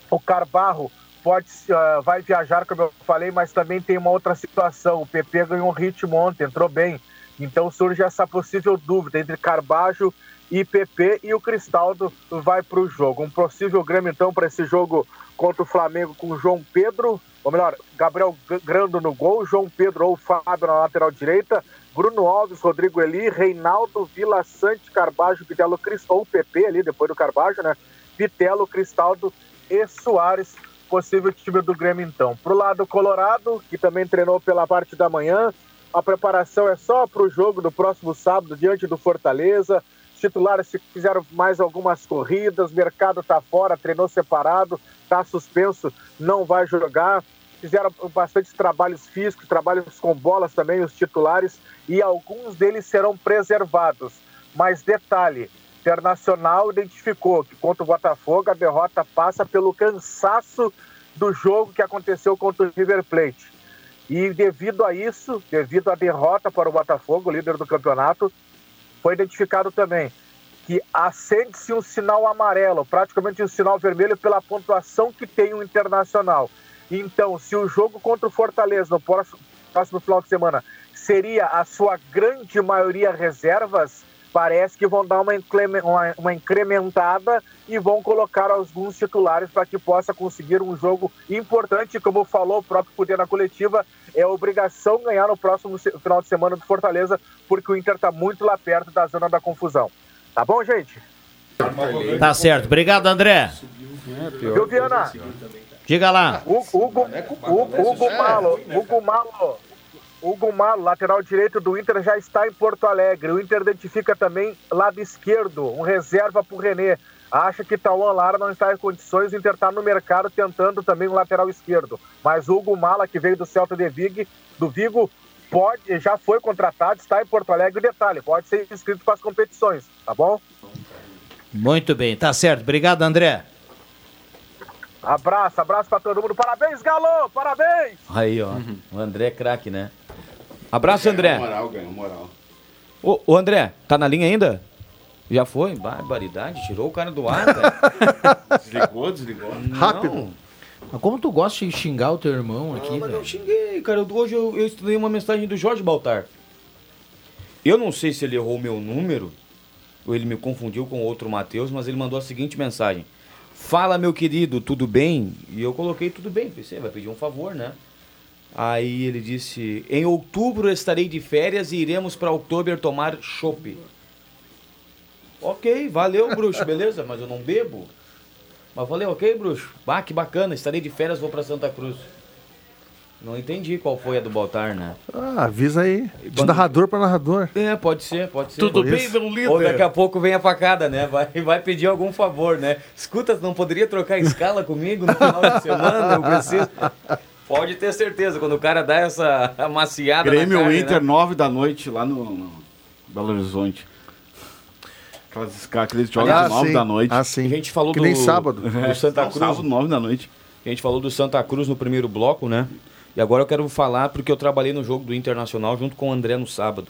o Carbarro pode, uh, vai viajar, como eu falei, mas também tem uma outra situação. O PP ganhou ritmo ontem, entrou bem. Então surge essa possível dúvida entre Carbajo e PP e o Cristaldo vai para o jogo. Um possível Grêmio, então, para esse jogo contra o Flamengo com o João Pedro, ou melhor, Gabriel Grando no gol, João Pedro ou Fábio na lateral direita, Bruno Alves, Rodrigo Eli, Reinaldo, Vila Sante, Carbajo, Pitelo, Cristaldo, ou PP ali, depois do Carbajo, né? Pitelo, Cristaldo e Soares possível time do Grêmio então. Pro lado colorado, que também treinou pela parte da manhã, a preparação é só para o jogo do próximo sábado diante do Fortaleza. Titulares fizeram mais algumas corridas, mercado tá fora, treinou separado, tá suspenso, não vai jogar. Fizeram bastante trabalhos físicos, trabalhos com bolas também, os titulares, e alguns deles serão preservados. Mas detalhe, Internacional identificou que contra o Botafogo a derrota passa pelo cansaço do jogo que aconteceu contra o River Plate. E devido a isso, devido à derrota para o Botafogo, líder do campeonato, foi identificado também que acende-se um sinal amarelo, praticamente um sinal vermelho pela pontuação que tem o Internacional. Então, se o jogo contra o Fortaleza no próximo, próximo final de semana seria a sua grande maioria reservas, parece que vão dar uma, uma, uma incrementada e vão colocar alguns titulares para que possa conseguir um jogo importante, como falou o próprio Poder na coletiva, é obrigação ganhar no próximo final de semana do Fortaleza, porque o Inter está muito lá perto da zona da confusão. Tá bom, gente? Tá certo. Obrigado, André. Viu, Viana? Diga lá. Hugo, Hugo, Hugo, Hugo Malo, Hugo Malo Hugo Malo, lateral direito do Inter, já está em Porto Alegre. O Inter identifica também lado esquerdo, um reserva para o René. Acha que Tauan Lara não está em condições, o Inter está no mercado tentando também um lateral esquerdo. Mas o Hugo Mala, que veio do Celta de Vigo, do Vigo, pode, já foi contratado, está em Porto Alegre. Detalhe, pode ser inscrito para as competições, tá bom? Muito bem, tá certo. Obrigado, André. Abraço, abraço para todo mundo. Parabéns, Galo! Parabéns! Aí, ó. Uhum. O André é craque, né? Abraço, André. Ganhou moral, ganhou moral. Ô, ô, André, tá na linha ainda? Já foi? Barbaridade, tirou o cara do ar, cara. (laughs) desligou, desligou. Rápido. Mas como tu gosta de xingar o teu irmão aqui, Não, mas velho? eu xinguei, cara. Eu- Hoje eu, eu estudei uma mensagem do Jorge Baltar. Eu não sei se ele errou o meu número, ou ele me confundiu com outro Matheus, mas ele mandou a seguinte mensagem. Fala, meu querido, tudo bem? E eu coloquei tudo bem. Pensei, vai pedir um favor, né? Aí ele disse: Em outubro estarei de férias e iremos para Oktober tomar chopp. Ok, valeu, bruxo, beleza? Mas eu não bebo. Mas falei, ok, bruxo. Bah, que bacana, estarei de férias, vou para Santa Cruz. Não entendi qual foi a do Baltar, né? Ah, avisa aí. De Quando- narrador para narrador. É, pode ser, pode ser. Tudo Por bem, meu líder? Ou daqui a pouco vem a facada, né? Vai, vai pedir algum favor, né? Escuta, não poderia trocar escala comigo no final de semana? Eu preciso. Pode ter certeza, quando o cara dá essa (laughs) amaciada Grêmio na carne, Inter, né? 9 da noite, lá no, no Belo Horizonte. Aquelas, aqueles jogos de 9 sim. da noite. Ah, sim. A gente falou Que do, nem sábado. do Santa Não, Cruz. sábado, 9 da noite. A gente falou do Santa Cruz no primeiro bloco, né? E agora eu quero falar porque eu trabalhei no jogo do Internacional junto com o André no sábado.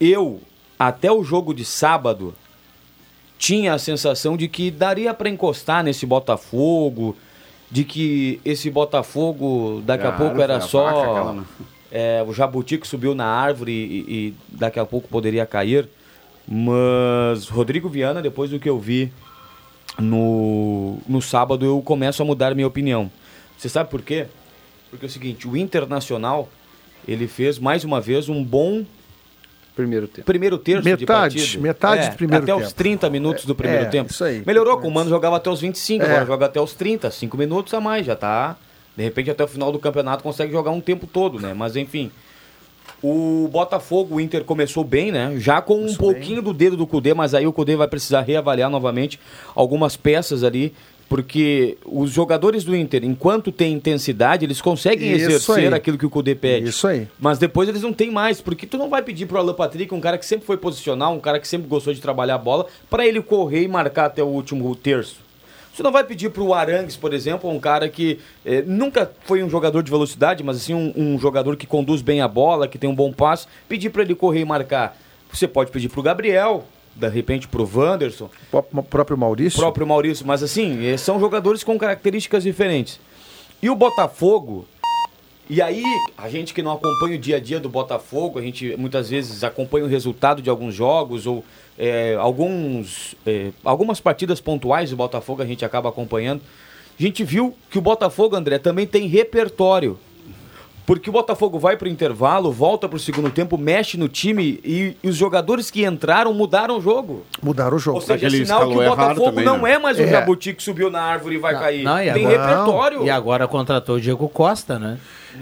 Eu, até o jogo de sábado, tinha a sensação de que daria para encostar nesse Botafogo, de que esse Botafogo daqui a Cara, pouco era a só né? é, o jabuti que subiu na árvore e, e daqui a pouco poderia cair. Mas Rodrigo Viana, depois do que eu vi no, no sábado, eu começo a mudar minha opinião. Você sabe por quê? Porque é o seguinte, o Internacional, ele fez mais uma vez um bom Primeiro tempo. primeiro terço de Metade, partida. metade É, do primeiro até tempo. os 30 minutos do primeiro É, tempo. isso aí. Melhorou, com o Mano jogava até os 25, É. agora joga até os 30, 5 minutos a mais, já tá. De repente até o final do campeonato consegue jogar um tempo todo, né? Mas enfim. O Botafogo, o Inter começou bem, né? Já com um pouquinho do dedo do Cudê, mas aí o Cudê vai precisar reavaliar novamente algumas peças ali, porque os jogadores do Inter, enquanto tem intensidade, eles conseguem Isso exercer aí. aquilo que o Cudê pede. Isso aí. Mas depois eles não têm mais, porque tu não vai pedir pro Alan Patrick, um cara que sempre foi posicional, um cara que sempre gostou de trabalhar a bola, para ele correr e marcar até o último terço. Você não vai pedir pro Arangues, por exemplo, um cara que eh, nunca foi um jogador de velocidade, mas assim um, um jogador que conduz bem a bola, que tem um bom passe, pedir para ele correr e marcar. Você pode pedir pro Gabriel, de repente pro Wanderson, O próprio Maurício. próprio Maurício, mas assim, eh, são jogadores com características diferentes. E o Botafogo, e aí a gente que não acompanha o dia a dia do Botafogo, a gente muitas vezes acompanha o resultado de alguns jogos ou eh, alguns, eh, algumas partidas pontuais do Botafogo a gente acaba acompanhando. A gente viu que o Botafogo, André, também tem repertório. Porque o Botafogo vai para o intervalo, volta para o segundo tempo, mexe no time e, e os jogadores que entraram mudaram o jogo. Mudaram o jogo. Ou seja, é sinal que o Botafogo também, não né? é mais o É. jabuti que subiu na árvore e vai cair. Não, e Tem agora- repertório. E agora contratou o Diego Costa, né?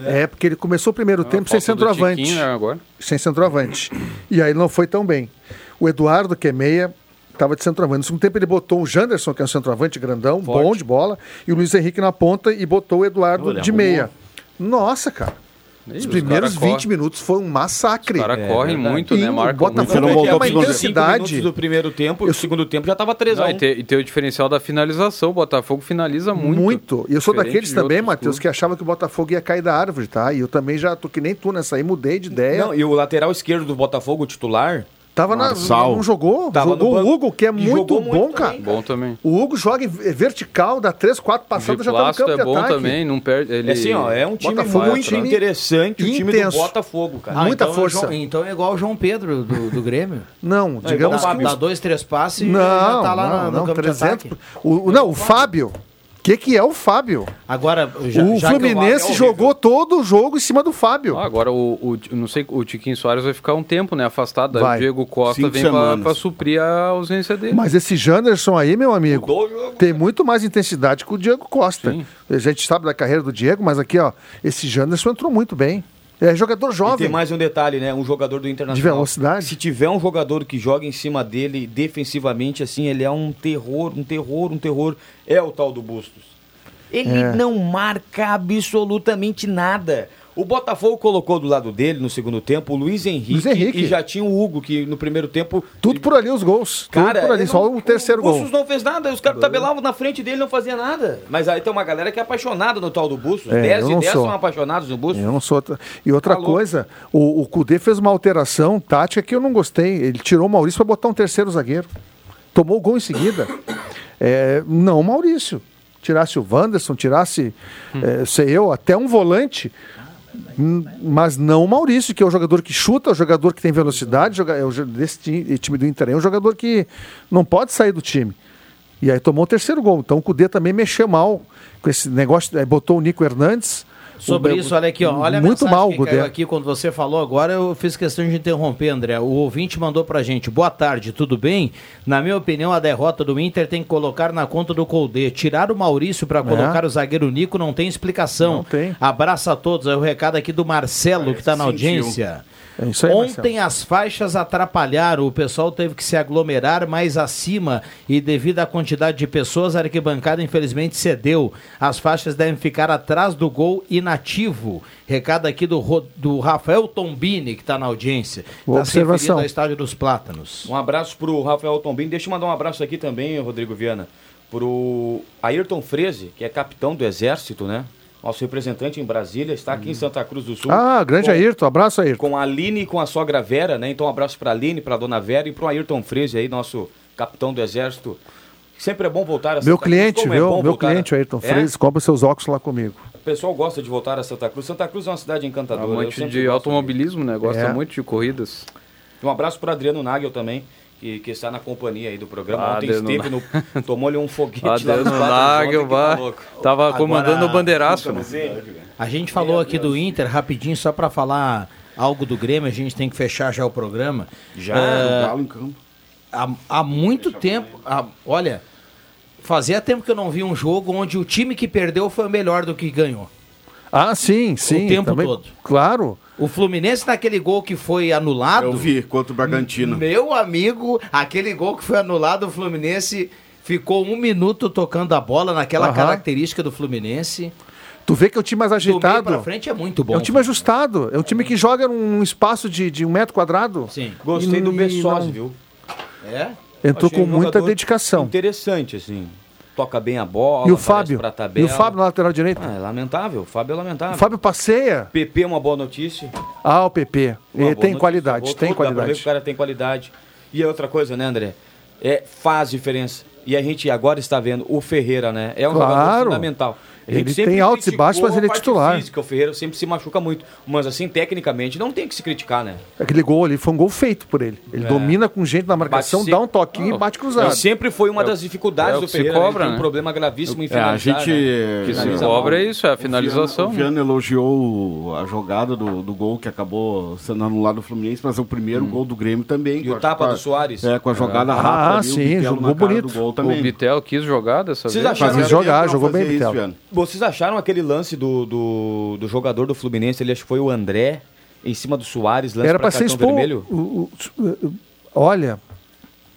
É, porque ele começou o primeiro tempo sem centroavante. Tiquinho, né, agora. Sem centroavante. E aí não foi tão bem. O Eduardo, que é meia, estava de centroavante. No segundo tempo ele botou o Janderson, que é um centroavante grandão, bom de bola, e o Luiz Henrique na ponta e botou o Eduardo Olha, de arrumou. meia. Nossa, cara. Os os primeiros cara 20 correm. minutos foi um massacre. Os caras É, correm verdade. muito, E né? o Marcam Botafogo muito. Não é uma intensidade. do primeiro tempo e o segundo tempo já tava 3 Não, a 1 e, tem, e tem o diferencial da finalização. O Botafogo finaliza muito. Muito. E eu sou Diferente daqueles também, Matheus, que achava que o Botafogo ia cair da árvore, tá? E eu também já tô que nem tu nessa aí, mudei de ideia. Não, e o lateral esquerdo do Botafogo, o titular, Tava na, não jogou? Tava jogou o. Hugo, que é E muito jogou bom, muito cara. também. Bom também. O Hugo joga em vertical, dá 3, 4 passadas, já tá no campo é de bom ataque. também, não perde. Ele... é assim, ó, é um time Botafogo é muito time interessante, o time do intenso. Botafogo, cara. Muita então é força. João- então é igual o João Pedro do, do Grêmio. (laughs) Não, digamos dá, que... dá dois, três passes e Não, já tá lá não, no, no não, campo 300... de ataque. O, não, o Fábio. Que, que é o Fábio? Agora, já, o já Fluminense é jogou todo o jogo em cima do Fábio. Ah, agora o, o, não sei, o Tiquinho Soares vai ficar um tempo, né? Afastado. Daí Vai. O Diego Costa Cinco vem pra suprir a ausência dele. Mas esse Janderson aí, meu amigo, o jogo. tem muito mais intensidade que o Diego Costa. Sim. A gente sabe da carreira do Diego, mas aqui, ó, esse Janderson entrou muito bem. É jogador E jovem. tem mais um detalhe, né? Um jogador do Internacional. De velocidade. Se tiver um jogador que joga em cima dele defensivamente, assim, ele é um terror, um terror, um terror. É o tal do Bustos. Ele É. não marca absolutamente nada. O Botafogo colocou do lado dele no segundo tempo o Luiz Henrique, Luiz Henrique. e já tinha o Hugo, que no primeiro tempo. Tudo por ali os gols. Cara, Tudo por ali, só não- o terceiro o gol. Bustos não fez nada, os caras tabelavam na frente dele não fazia nada. Mas aí tem uma galera que é apaixonada no tal do Bustos. É, 10 eu e não 10 sou. são apaixonados no Bustos. Eu não sou. E outra Tá louco. coisa, o, o Cudê fez uma alteração tática que eu não gostei. Ele tirou o Maurício para botar um terceiro zagueiro. Tomou o gol em seguida. É, não o Maurício. Tirasse o Wanderson, tirasse, é, sei eu, até um volante. Hum, Mas não o Maurício, que é o jogador que chuta, o jogador que tem velocidade, é o desse ti- time do Inter, é um jogador que não pode sair do time. E aí tomou o terceiro gol. Então o Cudê também mexeu mal com esse negócio, aí botou o Nico Hernandes, Sobre O- isso, olha aqui, ó. Olha a muito mensagem mal, que caiu aqui quando você falou agora, eu fiz questão de interromper, André. O ouvinte mandou pra gente, boa tarde, tudo bem? Na minha opinião, a derrota do Inter tem que colocar na conta do Colde. Tirar o Maurício pra colocar o zagueiro Nico não tem explicação. É. Não tem. Abraço a todos. É o recado aqui do Marcelo, que tá na sentiu. É isso aí, Ontem as faixas atrapalharam, o pessoal teve que se aglomerar mais acima e devido à quantidade de pessoas, a arquibancada infelizmente cedeu. As faixas devem ficar atrás do gol inativo. Recado aqui do, do Rafael Tombini, que está na audiência. Boa Está se referindo observação. ao estádio dos Plátanos. Um abraço pro Rafael Tombini. Deixa eu mandar um abraço aqui também, Rodrigo Viana, pro Ayrton Freze, que é capitão do Exército, né? Nosso representante em Brasília, está aqui em Santa Cruz do Sul. Ah, grande com, Ayrton, abraço Ayrton. Com a Aline e com a sogra Vera, né? Então, um abraço pra Aline, pra dona Vera e pro Ayrton Freze aí, nosso capitão do Exército. Sempre é bom voltar a Meu Santa Cruz. cliente, Como é viu? bom Meu voltar a- cliente, Ayrton É? Freire, compra seus óculos lá comigo. O pessoal gosta de voltar a Santa Cruz. Santa Cruz é uma cidade encantadora. Amante de automobilismo, né? Gosta É. muito de corridas. Um abraço para Adriano Nagel também, que, que está na companhia aí do programa. Ah, Ontem esteve no. Tomou-lhe um foguete lá nos Adriano quadros Nagel, tá. Tava comandando o bandeiraço, né? A gente falou aqui do Inter, rapidinho, só para falar algo do Grêmio, a gente tem que fechar já o programa. Já, É, o Galo em campo. há, há muito tempo, há- olha, fazia tempo que eu não vi um jogo onde o time que perdeu foi melhor do que ganhou. Ah, sim, sim. o tempo também- todo. Claro. O Fluminense naquele gol que foi anulado. Eu vi contra o Bragantino. Meu amigo, aquele gol que foi anulado, o Fluminense ficou um minuto tocando a bola naquela Aham. característica do Fluminense. Tu vê que é um time mais Do meio ajeitado. pra frente é muito bom. É um time ajustado. É um time que joga num espaço de, de um metro quadrado. Sim. Gostei E- do Bessosi, não- viu? É? Entrou Achei com um muita dedicação. Interessante, assim. Toca bem a bola. E o Fábio? pra E o Fábio na lateral direita? Ah, é lamentável. O Fábio é lamentável. O Fábio passeia. PP é uma boa notícia. Ah, o PP. Ele tem notícia. qualidade, Voltou, tem dá que qualidade. o cara tem qualidade. E a outra coisa, né, André? É, faz diferença. E a gente agora está vendo o Ferreira, né? É um jogador Claro. fundamental. A gente Ele sempre tem altos e baixos, mas a ele é titular. Física, o Ferreira sempre se machuca muito. Mas assim, tecnicamente, não tem que se criticar, né? Aquele gol ali foi um gol feito por ele. Ele É. domina com gente na marcação, Bate dá um toquinho Não, e bate cruzado. Sempre foi uma É o- das dificuldades é o do se Ferreira. né? cobra, Ele tem um né? problema gravíssimo em É, a gente. né? Que se cobra é isso, é a finalização. O Viana elogiou a jogada do, do gol que acabou sendo anulado no Fluminense, mas o primeiro gol do Grêmio também. E o tapa do Soares? É, com a jogada Ah, rápida. ali, o sim, jogou bonito. Do O. Bitel quis jogar dessa Vocês vez. acharam Fazia que jogar, jogou bem, Bitel. Vocês acharam aquele lance do, do, do jogador do Fluminense, ele acho que foi o André, em cima do Soares, lance Era ser cartão expor. vermelho? o- o- o- olha.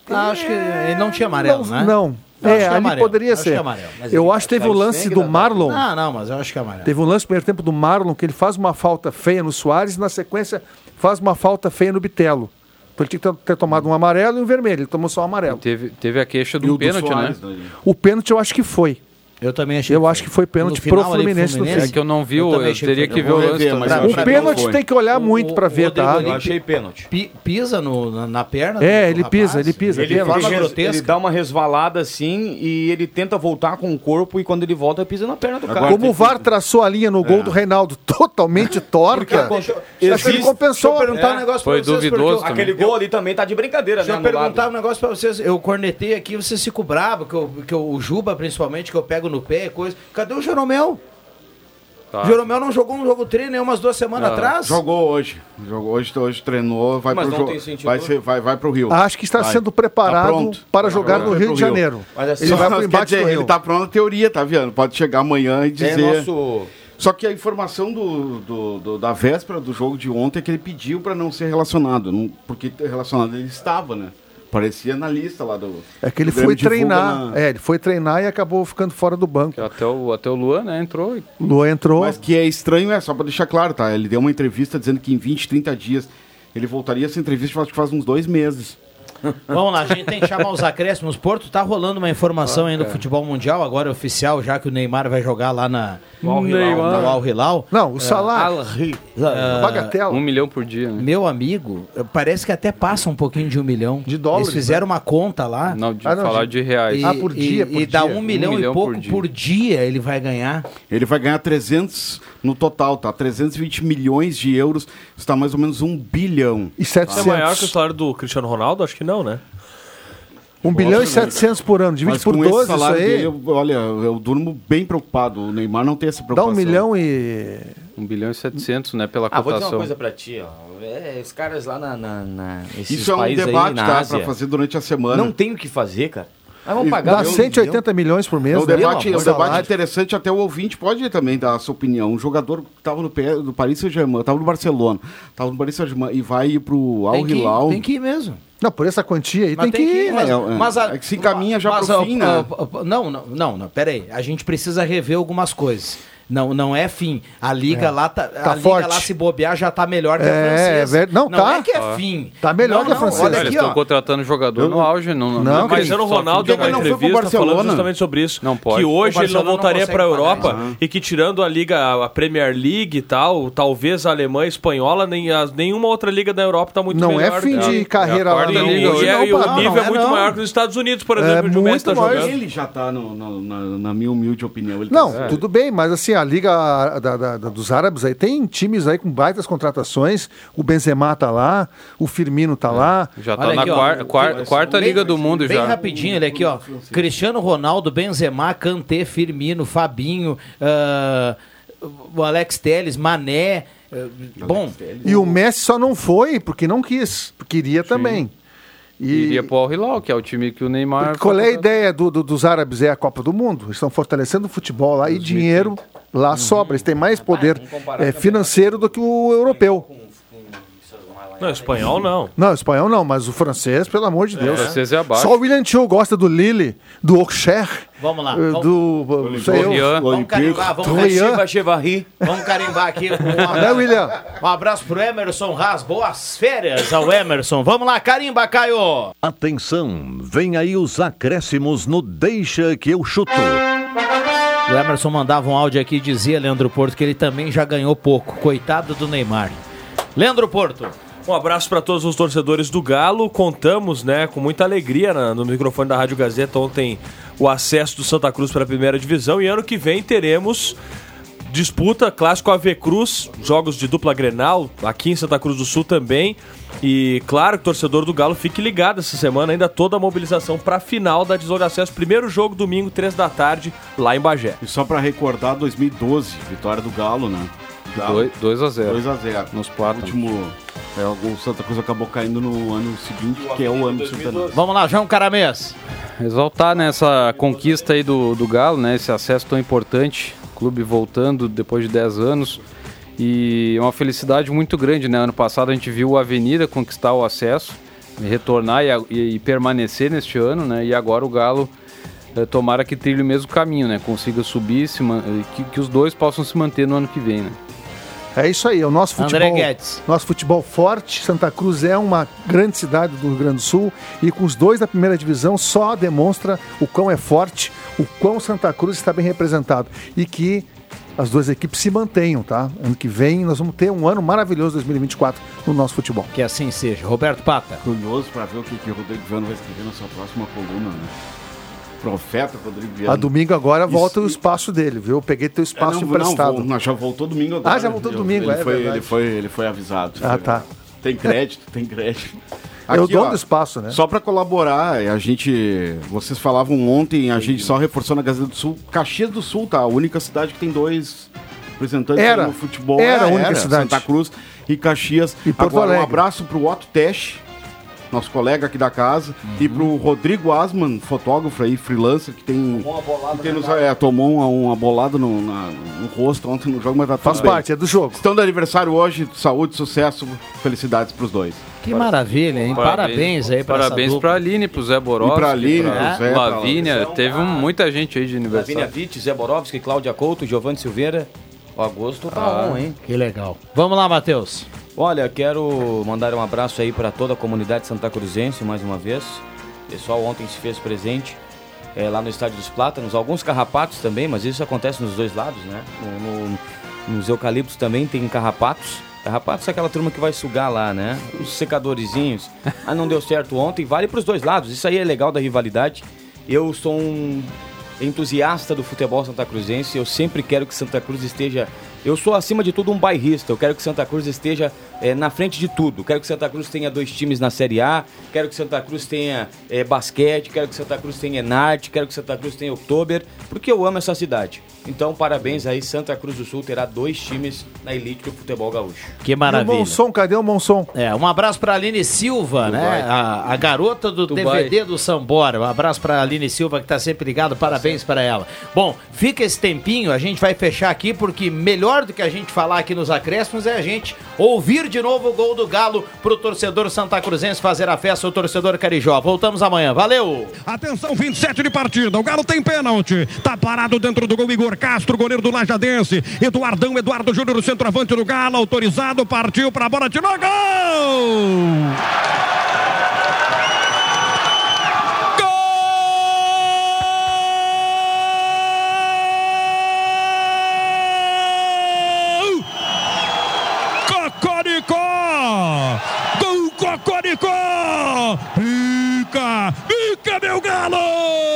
Ah, acho que ele não tinha amarelo, não, né? Não. Eu É, acho que é ali amarelo, poderia acho que ser. é amarelo, eu acho que teve o lance do Marlon. Ah, não, mas eu acho que é amarelo. Teve um lance no primeiro tempo do Marlon que ele faz uma falta feia no Soares e na sequência faz uma falta feia no Bitelo. Então ele tinha que ter- tomado um amarelo e um vermelho. Ele tomou só um amarelo. Teve, teve a queixa E do do pênalti, né? Soares, daí. O pênalti eu acho que foi. Eu também achei. Eu acho que foi pênalti pro ali, Fluminense no Fluminense, fim. É que eu não vi, Eu eu, teria que ver o lance. rever, mas O pênalti tem que olhar O- muito o ver, tá? Eu achei pênalti. Pi- pisa no, na, na perna? É, do ele rapaz. pisa, ele pisa. Ele, Ele ele, dá uma resvalada assim e ele tenta voltar com o corpo e quando ele volta pisa na perna do cara. Agora Como o VAR traçou a linha no gol do Reinaldo totalmente torta, acho que ele compensou. Deixa eu perguntar É, um negócio foi pra vocês. porque duvidoso. Aquele gol ali também tá de brincadeira, Deixa né? eu perguntar anulado. um negócio pra vocês. Eu cornetei aqui, vocês ficam bravos, que, o Juba, principalmente, que eu pego no pé coisa. Cadê o Jeromel? Tá. O Jeromel não jogou um jogo treino aí umas duas semanas Não. atrás? Jogou hoje. Jogou hoje, hoje treinou, vai Mas pro jogo. Vai, ser, vai, vai pro Rio. Acho que está Vai. sendo preparado Tá para jogar no Rio de Janeiro. Mas assim, Ele vai pro embate dizer, do Rio. ele tá pronto na teoria, tá vendo? Pode chegar amanhã e É dizer. nosso. Só que a informação do, do- do- da véspera do jogo de ontem é que ele pediu para não ser relacionado. não- porque relacionado ele estava, né? Parecia na lista lá do. É que ele foi treinar. na- É, ele foi treinar e acabou ficando fora do banco. Até o, até o Luan, né, entrou. e- O Luan entrou. Mas que é estranho, é só para deixar claro, tá? Ele deu uma entrevista dizendo que em 20, 30 dias ele voltaria essa entrevista, acho que faz uns dois meses. Vamos lá, a gente tem que chamar os acréscimos. Porto tá rolando uma informação Ah, aí do é. futebol mundial, agora oficial, já que o Neymar vai jogar lá na, no Al Hilal. Neymar. no Al Hilal. Não, o salário. Ah, Bagatela. Um milhão por dia, né? Meu amigo, parece que até passa um pouquinho de um milhão. De dólares, Eles fizeram uma conta lá. Não, de Ah, não, falar de- de reais. E, Ah, por dia, e, por e dá dia. um milhão, milhão e pouco por por dia. dia. ele vai ganhar. Ele vai ganhar 300 no total, tá? 320 milhões de euros, está mais ou menos um bilhão. E É 700. maior que o salário do Cristiano Ronaldo? Acho que não, né? Um bilhão e Gosto, né? 700 por ano, divide Mas por com esse 12 isso aí. dele, eu- olha, eu durmo bem preocupado. O Neymar não tem essa Dá preocupação. um milhão e. 1 bilhão e 700, né, pela Ah, vou dizer uma cotação. coisa pra ti, ó. É, os caras lá na, na, na esses Isso é um países debate, aí, na tá? Ásia, Pra fazer durante a semana. Não tem o que fazer, cara. Mas vamos pagar Dá meu 180 milhões por mês. É um né? debate, é um debate interessante, até o ouvinte pode também dar a sua opinião. Um jogador que estava no, P- do Paris Saint-Germain, estava no Barcelona, estava no Paris Saint-Germain e vai ir pro Al Hilal. tem que ir mesmo. Não, por essa quantia aí Mas tem, que ir. mas, É, é. mas a- É que se encaminha já mas pro a- fim, né? a- a- Não, não, não, não, pera aí. A gente precisa rever algumas coisas. Não, não é fim. A liga É. lá tá, Tá a liga forte. lá se bobear já tá melhor que a É, francesa. é verdade. Não, tá. é que é Ah. fim. Tá melhor Não, que a não, francesa. Olha Eles aqui, estão ó. contratando jogador no auge. Não, Não, não, Cristiano só Ronaldo fim deu de uma não entrevista Barcelona. falando justamente sobre isso. Não pode. Que hoje ele não não voltaria para a Europa isso. e que tirando a liga, a Premier League e tal, talvez a alemã, a espanhola, nem as, nenhuma outra liga da Europa tá muito Não melhor. é fim de carreira a lá, não. E, liga é- Não, o não, nível não é muito não. maior que nos Estados Unidos, por É exemplo, onde o Messi muito tá maior. jogando. Ele já tá, na, minha humilde opinião. Ele Não, tá- tudo bem, mas assim, a liga da- da- da- dos árabes aí tem times aí com baitas contratações. O Benzema tá lá, o Firmino tá lá. Já tá Olha na aqui, ó. quar- quar- quarta Bem- liga do mundo Bem já. rapidinho, ele aqui, ó. Cristiano Ronaldo, Benzema, Kanté, Firmino, Fabinho, ah, o Alex Telles, Mané. ah, bom, E o Messi só não foi porque não quis, porque iria também. E Iria pro Al Hilal, que é o time que o Neymar... qual é a ideia do- do- dos árabes? É a Copa do Mundo. Eles estão fortalecendo o futebol lá e dinheiro lá sobra. Eles têm mais poder eh, financeiro do que o europeu. Não, espanhol não. Não, o espanhol não, mas o francês, pelo amor de Deus. O francês é abaixo. Só o William Tio gosta do Lille, do Auxerre, vamos lá. eh, Vamos, do. não sei eu. Vamos carimbar, vamos, Chevarri. vamos carimbar aqui. Um Né, William? um abraço pro Emerson Haas. Boas férias ao Emerson. Vamos lá, carimba, Caio. Atenção, vem aí os acréscimos no Deixa que eu chuto. O Emerson mandava um áudio aqui e dizia, Leandro Porto, que ele também já ganhou pouco. Coitado do Neymar. Leandro Porto. Um abraço para todos os torcedores do Galo. Contamos, né, com muita alegria na- no microfone da Rádio Gazeta ontem o acesso do Santa Cruz para a primeira divisão e ano que vem teremos disputa clássico AV Cruz, jogos de dupla Grenal aqui em Santa Cruz do Sul também. E claro o torcedor do Galo fique ligado essa semana ainda toda a mobilização para a final da Tesouro de Acesso, primeiro jogo domingo, três da tarde, lá em Bagé. E só pra recordar, 2012, vitória do Galo, né? Galo, 2 a 0 2x0. Nos O plátanos. último. É, o Santa Cruz acabou caindo no ano seguinte, que é o ano do centenário. Vamos lá, João Caramês. Exaltar nessa conquista aí do, do Galo, né? Esse acesso tão importante. Clube voltando depois de 10 anos. E é uma felicidade muito grande, né? Ano passado a gente viu a Avenida conquistar o acesso, retornar e, a- e- e permanecer neste ano, né? E agora o Galo eh, tomara que trilhe o mesmo caminho, né? Consiga subir, se man- eh, que, que os dois possam se manter no ano que vem, né? É isso aí, é o nosso André futebol. Guedes. Nosso futebol forte. Santa Cruz é uma grande cidade do Rio Grande do Sul e com os dois da primeira divisão só demonstra o quão é forte, o quão Santa Cruz está bem representado e que as duas equipes se mantenham, tá? Ano que vem nós vamos ter um ano maravilhoso 2024 no nosso futebol. Que assim seja. Roberto Pata. Curioso pra ver o que, que o Rodrigo Viano vai escrever na sua próxima coluna, né? Profeta Rodrigo Viano. A domingo agora volta Isso- o espaço dele, viu? Eu peguei teu espaço É, não, emprestado. Não, já voltou domingo agora. Ah, já voltou Eu- domingo, ele é foi, verdade. ele foi Ele foi avisado. Ah, Foi- tá. Tem crédito, tem crédito. É Aqui, dono ó, do espaço, né? Só para colaborar, a gente. Vocês falavam ontem, a gente só reforçou na Gazeta do Sul. Caxias do Sul, tá? A única cidade que tem dois representantes Era. no futebol. Era a É, única cidade. Santa Cruz e Caxias. E Porto Agora, um abraço pro Otto Tesch, nosso colega aqui da casa, e Uhum. pro Rodrigo Asman, fotógrafo aí, freelancer, que tem. que tem nos- é, tomou uma, uma bolada no, na- no rosto ontem no jogo, mas tá tudo Faz bem. parte, é do jogo. Estão de aniversário hoje, saúde, sucesso, felicidades pros dois. Que maravilha, hein? Parabéns, aí pra Parabéns pra Aline, pro Zé Borovski, E pra Aline, pra pro Zé, pra Lavínia. Teve um- muita gente aí de Lavínia aniversário. Witt, Zé Borovski, Cláudia Couto, Giovanni Silveira. O agosto tá Ah, on, hein? Que legal. Vamos lá, Matheus. Olha, quero mandar um abraço aí para toda a comunidade santa cruzense mais uma vez. O pessoal ontem se fez presente é, lá no Estádio dos Plátanos. Alguns carrapatos também, mas isso acontece nos dois lados, né? No- no- nos eucaliptos também tem carrapatos. Carrapatos é aquela turma que vai sugar lá, né? Os secadorzinhos. (laughs) Ah, não deu certo ontem. Vale para os dois lados. Isso aí é legal da rivalidade. Eu sou um entusiasta do futebol santacruzense, eu sempre quero que Santa Cruz esteja. Eu sou, acima de tudo, um bairrista. Eu quero que Santa Cruz esteja eh, na frente de tudo. Quero que Santa Cruz tenha dois times na Série A. Quero que Santa Cruz tenha eh, basquete. Quero que Santa Cruz tenha Enarte. Quero que Santa Cruz tenha Oktober. Porque eu amo essa cidade. Então, parabéns aí. Santa Cruz do Sul terá dois times na elite do futebol gaúcho. Que E o maravilha. Monson, cadê o Monson? É, um abraço pra Aline Silva, né? A, a garota do Dubai. DVD do Sambora. Um abraço pra Aline Silva que tá sempre ligado. Parabéns pra ela. Bom, fica esse tempinho, a gente vai fechar aqui porque melhor do que a gente falar aqui nos acréscimos é a gente ouvir de novo o gol do Galo pro torcedor Santa Cruzense fazer a festa, o torcedor Carijó. Voltamos amanhã. Valeu! Atenção, 27 de partida. O Galo tem pênalti. Tá parado dentro do gol Igor Castro, goleiro do Lajadense. Eduardão, Eduardo Júnior, centroavante do Galo, autorizado, partiu pra bola, tirou! Gol Cocoricó! Fica! Fica, meu Galo!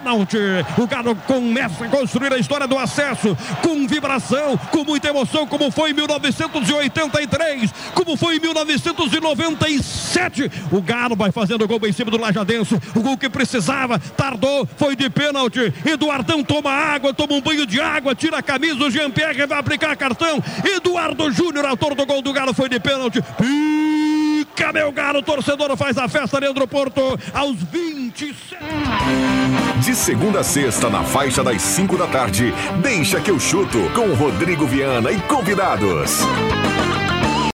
Pênalti! O Galo começa a construir a história do acesso com vibração, com muita emoção, como foi em 1983, como foi em 1997. O Galo vai fazendo gol em cima do Lajadense. O gol que precisava, tardou, foi de pênalti. Eduardão toma água, toma um banho de água, tira a camisa. O Jean-Pierre vai aplicar cartão. Eduardo Júnior, autor do gol do Galo, foi de pênalti. Pica, meu Galo, torcedor faz a festa, Leandro Porto, aos 27. De segunda a sexta, na faixa das 5 da tarde, deixa que eu chuto com Rodrigo Viana e convidados.